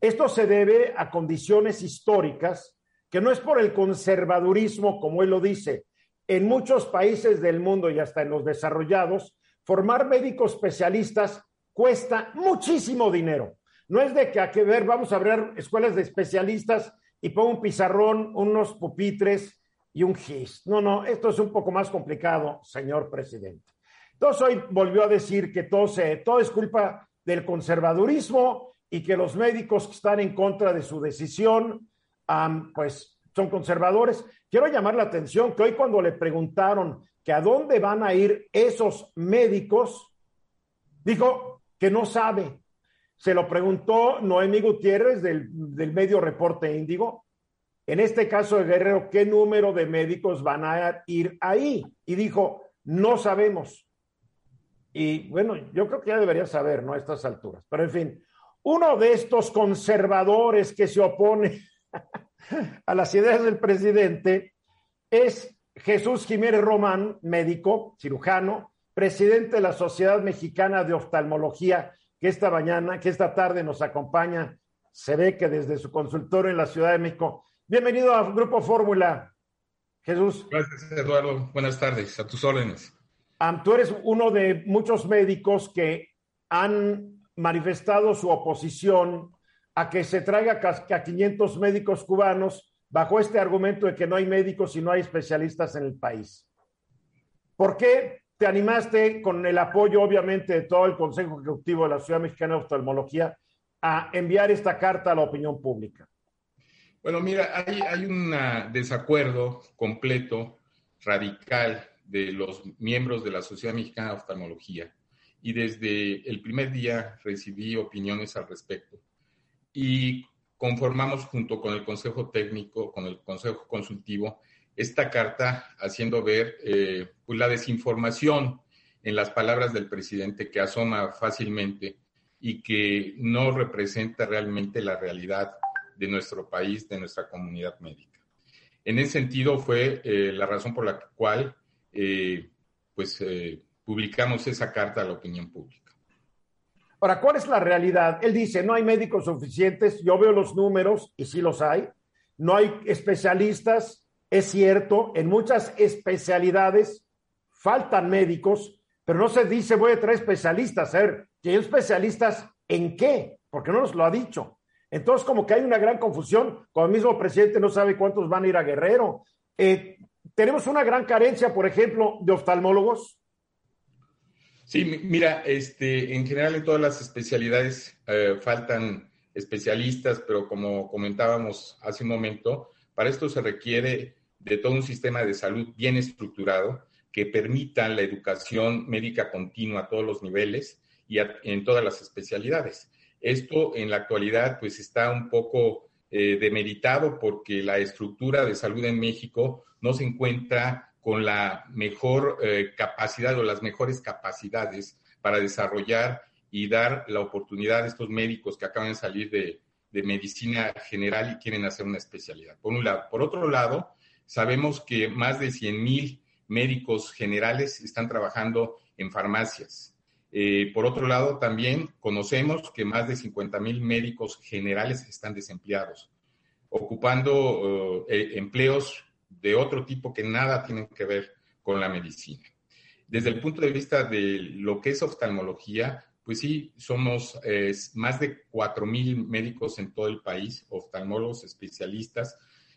esto se debe a condiciones históricas, que no es por el conservadurismo, como él lo dice. En muchos países del mundo y hasta en los desarrollados, formar médicos especialistas cuesta muchísimo dinero. No es de que a que ver, vamos a abrir escuelas de especialistas y pongo un pizarrón, unos pupitres y un GIS. No, no, esto es un poco más complicado, señor presidente. Entonces hoy volvió a decir que todo, se, todo es culpa del conservadurismo y que los médicos que están en contra de su decisión, pues son conservadores. Quiero llamar la atención que hoy cuando le preguntaron que a dónde van a ir esos médicos, dijo que no sabe. Se lo preguntó Noemi Gutiérrez del, del medio Reporte Índigo. En este caso de Guerrero, ¿qué número de médicos van a ir ahí? Y dijo, no sabemos. Y bueno, yo creo que ya debería saber, ¿no? A estas alturas. Pero en fin, uno de estos conservadores que se opone (laughs) a las ideas del presidente es Jesús Jiménez Román, médico, cirujano, presidente de la Sociedad Mexicana de Oftalmología, que esta mañana, que esta tarde nos acompaña, se ve que desde su consultorio en la Ciudad de México. Bienvenido a Grupo Fórmula, Jesús. Gracias, Eduardo. Buenas tardes, a tus órdenes. tú eres uno de muchos médicos que han manifestado su oposición a que se traiga a 500 médicos cubanos bajo este argumento de que no hay médicos y no hay especialistas en el país. ¿Por qué te animaste con el apoyo, obviamente, de todo el Consejo Ejecutivo de la Ciudad Mexicana de Oftalmología a enviar esta carta a la opinión pública? Bueno, mira, hay, hay un desacuerdo completo, radical, de los miembros de la Sociedad Mexicana de Oftalmología y desde el primer día recibí opiniones al respecto. Y conformamos junto con el Consejo Técnico, con el Consejo Consultivo, esta carta haciendo ver eh, pues la desinformación en las palabras del presidente que asoma fácilmente y que no representa realmente la realidad de nuestro país, de nuestra comunidad médica. En ese sentido fue eh, la razón por la cual eh, pues publicamos esa carta a la opinión pública. Ahora, ¿cuál es la realidad? Él dice, no hay médicos suficientes, yo veo los números y sí los hay, no hay especialistas, es cierto, en muchas especialidades faltan médicos, pero no se dice voy a traer especialistas, a ver, ¿que especialistas en qué? Porque no nos lo ha dicho. Entonces, como que hay una gran confusión, cuando el mismo presidente no sabe cuántos van a ir a Guerrero. Eh, tenemos una gran carencia, por ejemplo, de oftalmólogos. Sí, mira, este, en general en todas las especialidades eh, faltan especialistas, pero como comentábamos hace un momento, para esto se requiere de todo un sistema de salud bien estructurado que permita la educación médica continua a todos los niveles y en todas las especialidades. Esto en la actualidad pues está un poco eh, demeritado porque la estructura de salud en México no se encuentra con la mejor eh, capacidad o las mejores capacidades para desarrollar y dar la oportunidad a estos médicos que acaban de salir de, medicina general y quieren hacer una especialidad. Por un lado. Por otro lado, sabemos que más de 100 mil médicos generales están trabajando en farmacias. Eh, por otro lado, también conocemos que más de 50 mil médicos generales están desempleados, ocupando eh, empleos de otro tipo que nada tienen que ver con la medicina. Desde el punto de vista de lo que es oftalmología, pues sí, somos más de 4.000 médicos en todo el país, oftalmólogos especialistas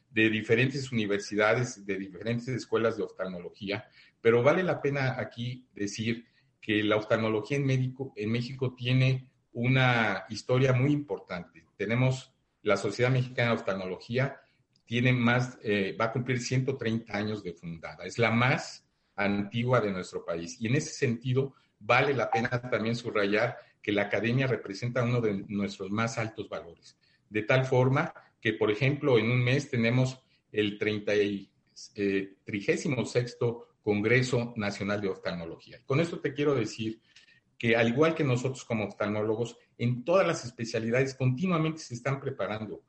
de diferentes universidades, de diferentes escuelas de oftalmología, pero vale la pena aquí decir que la oftalmología en, México, en México tiene una historia muy importante. Tenemos la Sociedad Mexicana de Oftalmología, tiene más, eh, va a cumplir 130 años de fundada. Es la más antigua de nuestro país. Y en ese sentido, vale la pena también subrayar que la academia representa uno de nuestros más altos valores. De tal forma que, por ejemplo, en un mes tenemos el 36 eh, Congreso Nacional de Oftalmología. Con esto te quiero decir que al igual que nosotros como oftalmólogos, en todas las especialidades continuamente se están preparando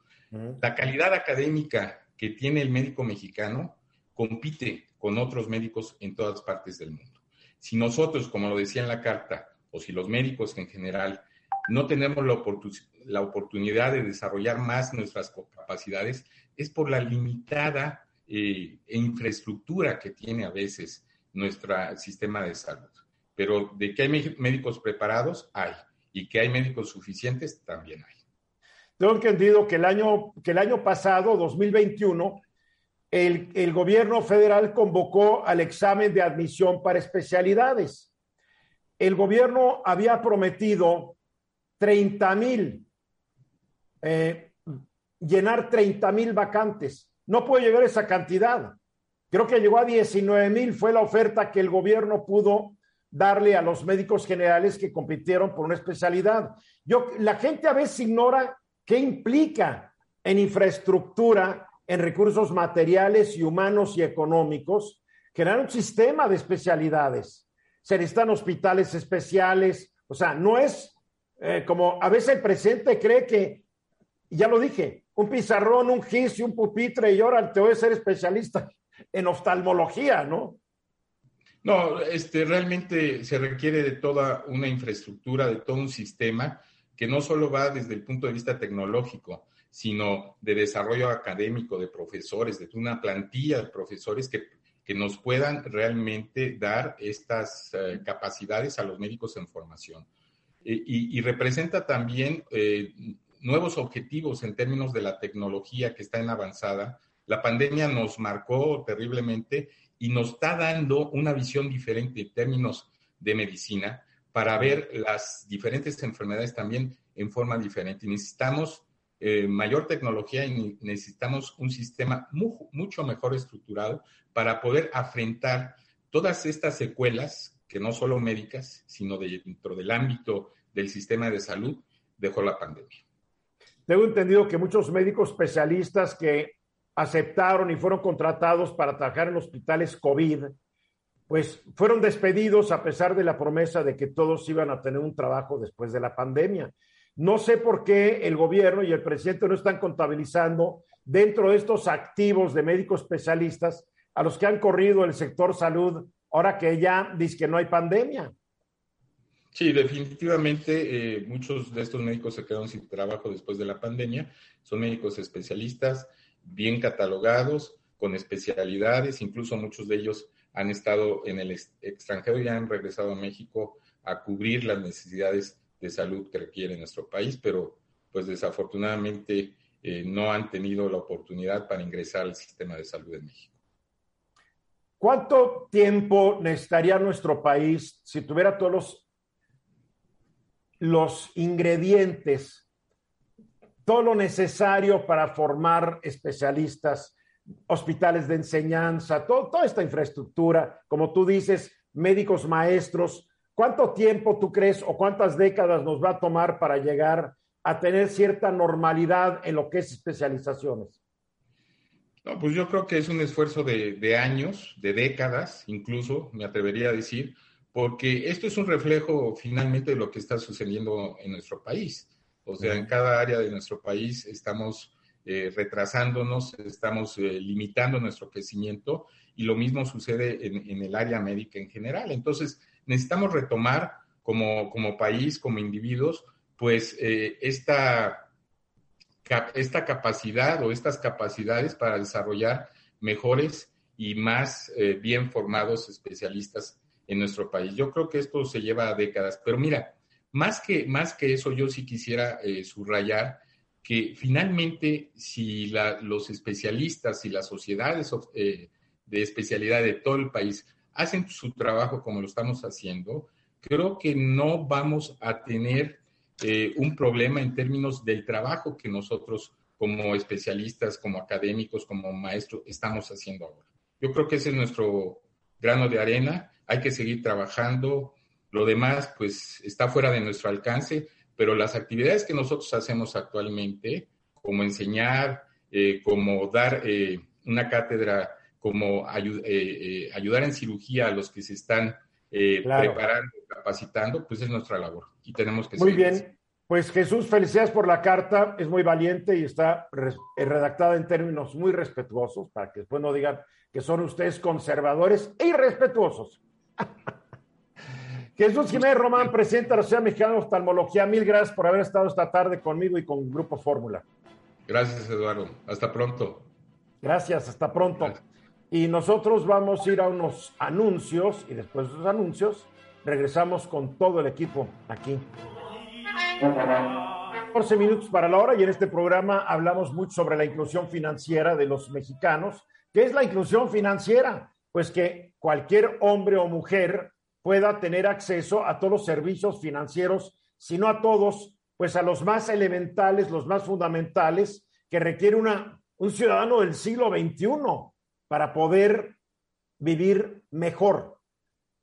la calidad académica que tiene el médico mexicano compite con otros médicos en todas partes del mundo. Si nosotros, como lo decía en la carta, o si los médicos en general no tenemos la, oportunidad de desarrollar más nuestras capacidades, es por la limitada eh, infraestructura que tiene a veces nuestro sistema de salud. Pero de que hay médicos preparados, hay. Y que hay médicos suficientes, también hay. Tengo entendido que el año, que el año pasado, 2021, el, el gobierno federal convocó al examen de admisión para especialidades. el gobierno había prometido 30 mil, eh, llenar 30 mil vacantes. No puede llegar a esa cantidad. Creo que llegó a 19 mil, fue la oferta que el gobierno pudo darle a los médicos generales que compitieron por una especialidad. Yo, la gente a veces ignora qué implica en infraestructura, en recursos materiales y humanos y económicos, generar un sistema de especialidades. Se necesitan hospitales especiales, o sea, no es eh, como a veces el presidente cree que, ya lo dije, un pizarrón, un gis y un pupitre y ahora te voy a ser especialista en oftalmología, ¿no? No, este, realmente se requiere de toda una infraestructura, de todo un sistema que no solo va desde el punto de vista tecnológico, sino de desarrollo académico, de profesores, de una plantilla de profesores que, que nos puedan realmente dar estas eh, capacidades a los médicos en formación. Y, y, representa también eh, nuevos objetivos en términos de la tecnología que está en avanzada. La pandemia nos marcó terriblemente y nos está dando una visión diferente en términos de medicina para ver las diferentes enfermedades también en forma diferente. Necesitamos eh, mayor tecnología y necesitamos un sistema mucho mejor estructurado para poder afrontar todas estas secuelas, que no solo médicas, sino dentro del ámbito del sistema de salud, dejó la pandemia. Tengo entendido que muchos médicos especialistas que aceptaron y fueron contratados para trabajar en hospitales COVID, pues fueron despedidos a pesar de la promesa de que todos iban a tener un trabajo después de la pandemia. No sé por qué el gobierno y el presidente no están contabilizando dentro de estos activos de médicos especialistas a los que han corrido el sector salud ahora que ya dice que no hay pandemia. Sí, definitivamente eh, muchos de estos médicos se quedaron sin trabajo después de la pandemia. Son médicos especialistas bien catalogados, con especialidades, incluso muchos de ellos han estado en el extranjero y han regresado a México a cubrir las necesidades de salud que requiere nuestro país, pero pues desafortunadamente eh, no han tenido la oportunidad para ingresar al sistema de salud de México. ¿Cuánto tiempo necesitaría nuestro país si tuviera todos los, los ingredientes todo lo necesario para formar especialistas, hospitales de enseñanza, toda esta infraestructura, como tú dices, médicos maestros. ¿Cuánto tiempo tú crees o cuántas décadas nos va a tomar para llegar a tener cierta normalidad en lo que es especializaciones? Pues yo creo que es un esfuerzo de años, de décadas, incluso, me atrevería a decir, porque esto es un reflejo finalmente de lo que está sucediendo en nuestro país. O sea, en cada área de nuestro país estamos eh, retrasándonos, estamos eh, limitando nuestro crecimiento y lo mismo sucede en, el área médica en general. Entonces, necesitamos retomar como, como país, como individuos, pues eh, esta, esta capacidad o estas capacidades para desarrollar mejores y más bien formados especialistas en nuestro país. Yo creo que esto se lleva décadas, pero mira, más que, más que eso, yo sí quisiera eh, subrayar que finalmente si los especialistas y las sociedades eh, de especialidad de todo el país hacen su trabajo como lo estamos haciendo, creo que no vamos a tener eh, un problema en términos del trabajo que nosotros como especialistas, como académicos, como maestros estamos haciendo ahora. Yo creo que ese es nuestro grano de arena. Hay que seguir trabajando, lo demás, pues, está fuera de nuestro alcance, pero las actividades que nosotros hacemos actualmente, como enseñar, eh, como dar eh, una cátedra, como eh, ayudar en cirugía a los que se están preparando, capacitando, pues es nuestra labor y tenemos que Muy bien. Pues Jesús, felicidades por la carta, es muy valiente y está redactada en términos muy respetuosos para que después no digan que son ustedes conservadores e irrespetuosos. (laughs) Jesús Jiménez Román, presidente de la Sociedad Mexicana de Oftalmología, mil gracias por haber estado esta tarde conmigo y con Grupo Fórmula. Gracias, Eduardo. Hasta pronto. Gracias, hasta pronto. Y nosotros vamos a ir a unos anuncios y después de esos anuncios regresamos con todo el equipo aquí. 14 minutos para la hora y en este programa hablamos mucho sobre la inclusión financiera de los mexicanos. ¿Qué es la inclusión financiera? Pues que cualquier hombre o mujer pueda tener acceso a todos los servicios financieros, si no a todos, pues a los más elementales, los más fundamentales, que requiere una, un ciudadano del siglo XXI para poder vivir mejor.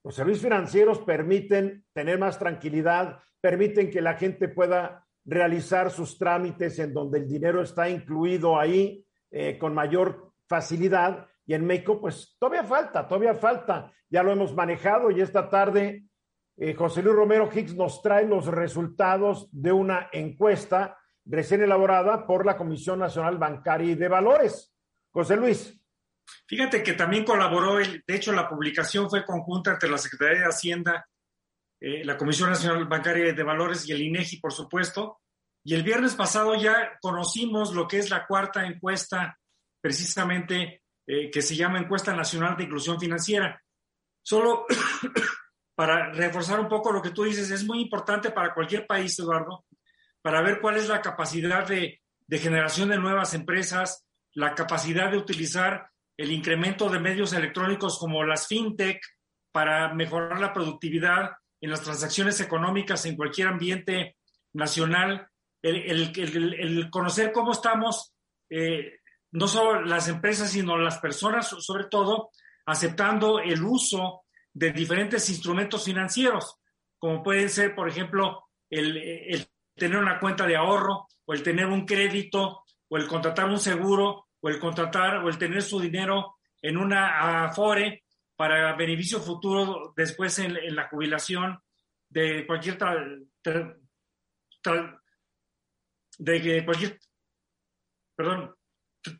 Los servicios financieros permiten tener más tranquilidad, permiten que la gente pueda realizar sus trámites en donde el dinero está incluido ahí eh, con mayor facilidad. Y en México, pues todavía falta, todavía falta. Ya lo hemos manejado y esta tarde eh, José Luis Romero Hicks nos trae los resultados de una encuesta recién elaborada por la Comisión Nacional Bancaria y de Valores. José Luis. Fíjate que también colaboró, de hecho la publicación fue conjunta entre la Secretaría de Hacienda, eh, la Comisión Nacional Bancaria de Valores y el INEGI, por supuesto. Y el viernes pasado ya conocimos lo que es la cuarta encuesta, precisamente, eh, que se llama Encuesta Nacional de Inclusión Financiera. Solo (coughs) para reforzar un poco lo que tú dices, es muy importante para cualquier país, Eduardo, para ver cuál es la capacidad de, generación de nuevas empresas, la capacidad de utilizar el incremento de medios electrónicos como las fintech para mejorar la productividad en las transacciones económicas en cualquier ambiente nacional, el, conocer cómo estamos, eh, no solo las empresas, sino las personas, sobre todo, aceptando el uso de diferentes instrumentos financieros, como pueden ser, por ejemplo, el tener una cuenta de ahorro o el tener un crédito o el contratar un seguro o el contratar o el tener su dinero en una Afore para beneficio futuro después en, la jubilación de cualquier de cualquier perdón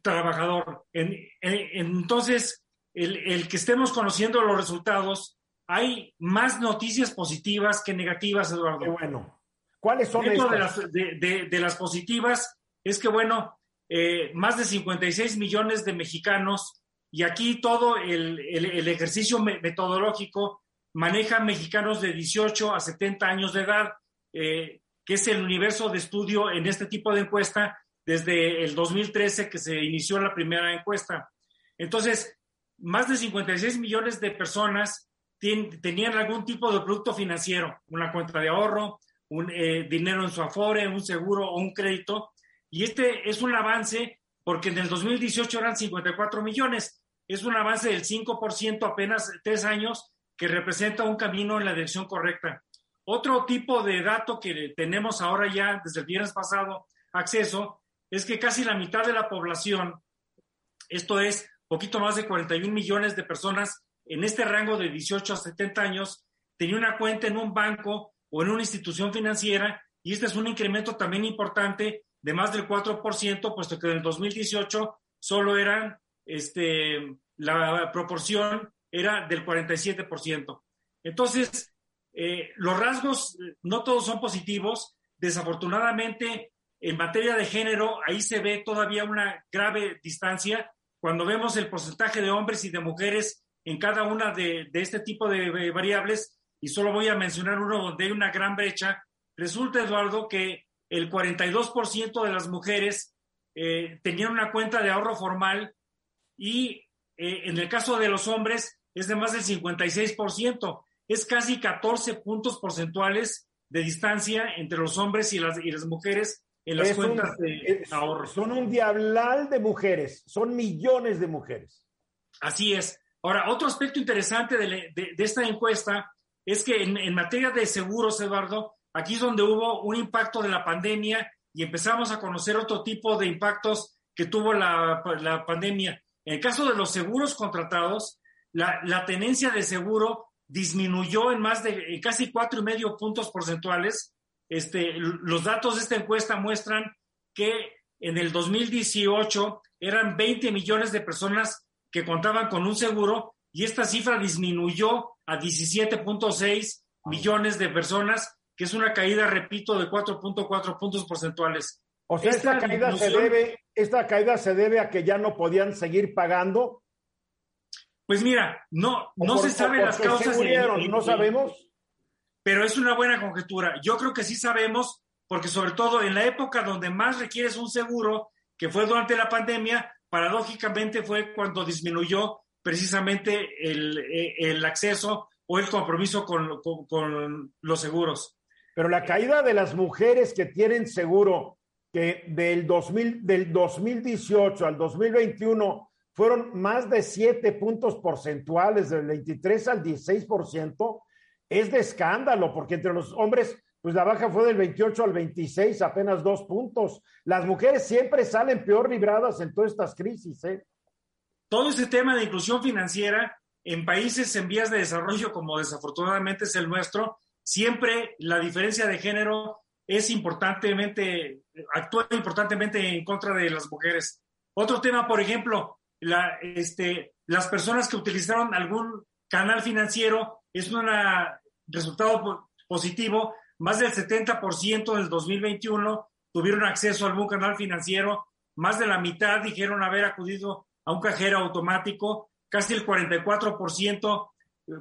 trabajador. Entonces el, el, que estemos conociendo los resultados hay más noticias positivas que negativas Eduardo. Qué bueno. Cuáles son de las, de, de las positivas es que bueno eh, más de 56 millones de mexicanos y aquí todo el, ejercicio metodológico maneja mexicanos de 18 a 70 años de edad, eh, que es el universo de estudio en este tipo de encuesta desde el 2013 que se inició la primera encuesta. Entonces, más de 56 millones de personas tenían algún tipo de producto financiero, una cuenta de ahorro, un eh, dinero en su afore, un seguro o un crédito, y este es un avance porque en el 2018 eran 54 millones. Es un avance del 5% apenas tres años que representa un camino en la dirección correcta. Otro tipo de dato que tenemos ahora ya desde el viernes pasado acceso es que casi la mitad de la población, esto es poquito más de 41 millones de personas en este rango de 18 a 70 años, tenía una cuenta en un banco o en una institución financiera y este es un incremento también importante de más del 4%, puesto que en el 2018 solo eran, este, la proporción era del 47%. Entonces, eh, los rasgos no todos son positivos. Desafortunadamente, en materia de género, ahí se ve todavía una grave distancia. Cuando vemos el porcentaje de hombres y de mujeres en cada una de, este tipo de variables, y solo voy a mencionar uno donde hay una gran brecha, resulta, Eduardo, que el 42% de las mujeres eh, tenían una cuenta de ahorro formal y eh, en el caso de los hombres es de más del 56%. Es casi 14 puntos porcentuales de distancia entre los hombres y las, y las mujeres en las cuentas de ahorro. Son un diablal de mujeres, son millones de mujeres. Así es. Ahora, otro aspecto interesante de, esta encuesta es que en, en materia de seguros, Eduardo, Aquí es donde hubo un impacto de la pandemia y empezamos a conocer otro tipo de impactos que tuvo la, pandemia. En el caso de los seguros contratados, la, tenencia de seguro disminuyó en más de casi cuatro y medio puntos porcentuales. Este, los datos de esta encuesta muestran que en el 2018 eran 20 millones de personas que contaban con un seguro y esta cifra disminuyó a 17.6 millones de personas que es una caída, repito, de 4.4 puntos porcentuales. O sea, esta, caída se debe, esta caída se debe a que ya no podían seguir pagando. Pues mira, no, no se saben las causas. no sabemos. Pero es una buena conjetura. Yo creo que sí sabemos, porque sobre todo en la época donde más requieres un seguro, que fue durante la pandemia, paradójicamente fue cuando disminuyó precisamente el, el acceso o el compromiso con, con, con los seguros. Pero la caída de las mujeres que tienen seguro, que del, 2000, del 2018 al 2021 fueron más de 7 puntos porcentuales, del 23 al 16%, es de escándalo, porque entre los hombres, pues la baja fue del 28 al 26, apenas dos puntos. Las mujeres siempre salen peor libradas en todas estas crisis. ¿eh? Todo este tema de inclusión financiera en países en vías de desarrollo, como desafortunadamente es el nuestro, siempre la diferencia de género es importantemente, actúa importantemente en contra de las mujeres. Otro tema, por ejemplo, este, las personas que utilizaron algún canal financiero es un resultado positivo. Más del 70% del 2021 tuvieron acceso a algún canal financiero. Más de la mitad dijeron haber acudido a un cajero automático. Casi el 44%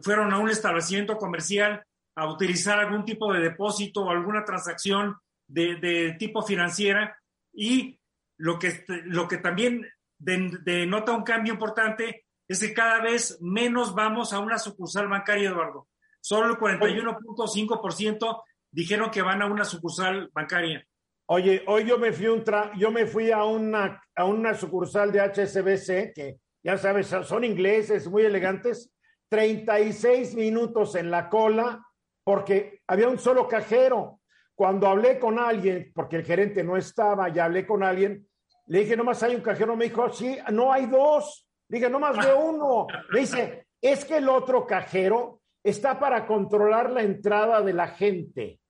fueron a un establecimiento comercial a utilizar algún tipo de depósito o alguna transacción de, de tipo financiera y lo que, lo que también denota un cambio importante es que cada vez menos vamos a una sucursal bancaria, Eduardo. Solo el 41.5% dijeron que van a una sucursal bancaria. Oye, hoy yo me fui, un yo me fui a, una, a una sucursal de HSBC, que ya sabes, son ingleses, muy elegantes, 36 minutos en la cola porque había un solo cajero. Cuando hablé con alguien, porque el gerente no estaba, ya hablé con alguien, le dije, nomás hay un cajero, me dijo, sí, no hay dos. dije, nomás veo (laughs) uno. Me dice, es que el otro cajero está para controlar la entrada de la gente.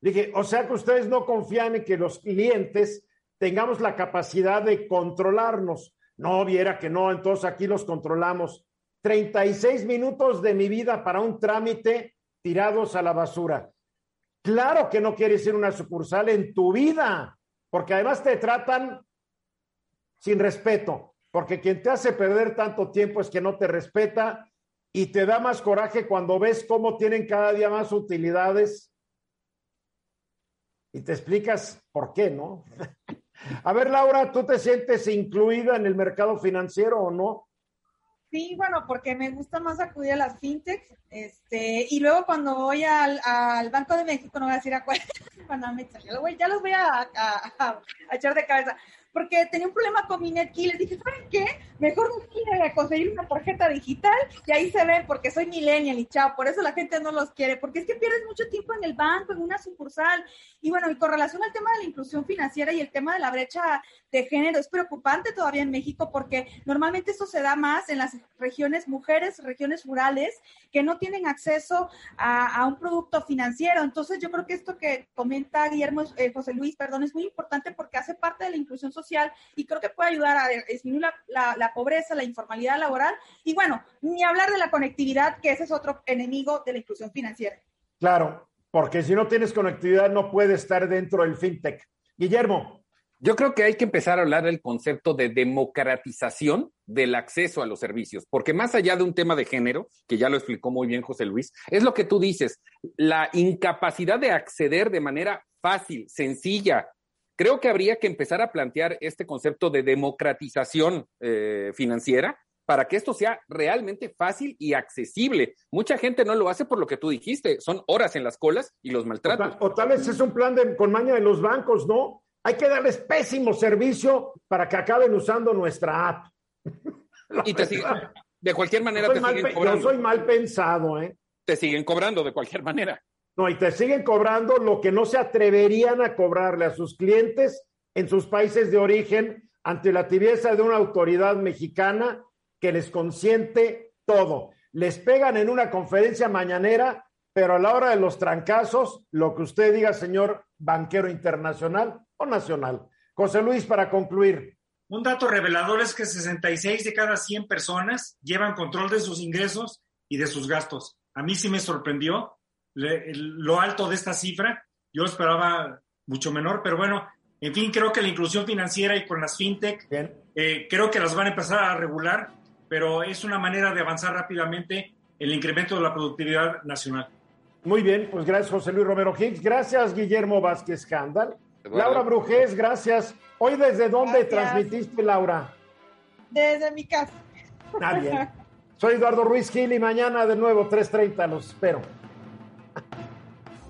dije, o sea que ustedes no confían en que los clientes tengamos la capacidad de controlarnos. No, viera que no, entonces aquí los controlamos. 36 minutos de mi vida para un trámite tirados a la basura. Claro que no quieres ir a una sucursal en tu vida, porque además te tratan sin respeto, porque quien te hace perder tanto tiempo es que no te respeta y te da más coraje cuando ves cómo tienen cada día más utilidades y te explicas por qué, ¿no? (laughs) A ver, Laura, ¿tú te sientes incluida en el mercado financiero o no? Sí, bueno, porque me gusta más acudir a las fintechs, este, y luego cuando voy al, al Banco de México, no voy a decir a cuál, (laughs) cuando me ya los voy a, a, echar de cabeza, porque tenía un problema con mi NetKey, les dije, ¿saben qué? Mejor me conseguir una tarjeta digital y ahí se ven porque soy millennial y chao, por eso la gente no los quiere, porque es que pierdes mucho tiempo en el banco, en una sucursal. Y bueno, y con relación al tema de la inclusión financiera y el tema de la brecha de género, es preocupante todavía en México porque normalmente eso se da más en las regiones mujeres, regiones rurales, que no tienen acceso a, un producto financiero. Entonces yo creo que esto que comenta Guillermo, eh, José Luis, perdón, es muy importante porque hace parte de la inclusión social y creo que puede ayudar a disminuir la, la pobreza, la informalidad laboral y bueno, ni hablar de la conectividad, que ese es otro enemigo de la inclusión financiera. Claro, porque si no tienes conectividad no puedes estar dentro del fintech. Guillermo. Yo creo que hay que empezar a hablar del concepto de democratización del acceso a los servicios, porque más allá de un tema de género, que ya lo explicó muy bien José Luis, es lo que tú dices, la incapacidad de acceder de manera fácil, sencilla, Creo que habría que empezar a plantear este concepto de democratización eh, financiera para que esto sea realmente fácil y accesible. Mucha gente no lo hace por lo que tú dijiste, son horas en las colas y los maltratos. O tal, vez es un plan de, con maña de los bancos, ¿no? Hay que darles pésimo servicio para que acaben usando nuestra app. (laughs) y te siguen, de cualquier manera te siguen cobrando. Yo soy mal pensado, ¿eh? Te siguen cobrando de cualquier manera. No, y te siguen cobrando lo que no se atreverían a cobrarle a sus clientes en sus países de origen ante la tibieza de una autoridad mexicana que les consiente todo. Les pegan en una conferencia mañanera, pero a la hora de los trancazos, lo que usted diga, señor banquero internacional o nacional. José Luis, para concluir. Un dato revelador es que 66 de cada 100 personas llevan control de sus ingresos y de sus gastos. A mí sí me sorprendió lo alto de esta cifra. Yo esperaba mucho menor, pero bueno, en fin, creo que la inclusión financiera y con las fintech, eh, creo que las van a empezar a regular, pero es una manera de avanzar rápidamente el incremento de la productividad nacional. Muy bien, pues gracias José Luis Romero Hicks, gracias Guillermo Vázquez Cándal, Laura Brujés, gracias. Hoy desde dónde transmitiste, Laura? Desde mi casa. Ah, bien. (laughs) Soy Eduardo Ruiz Gil y mañana de nuevo 3.30 los espero.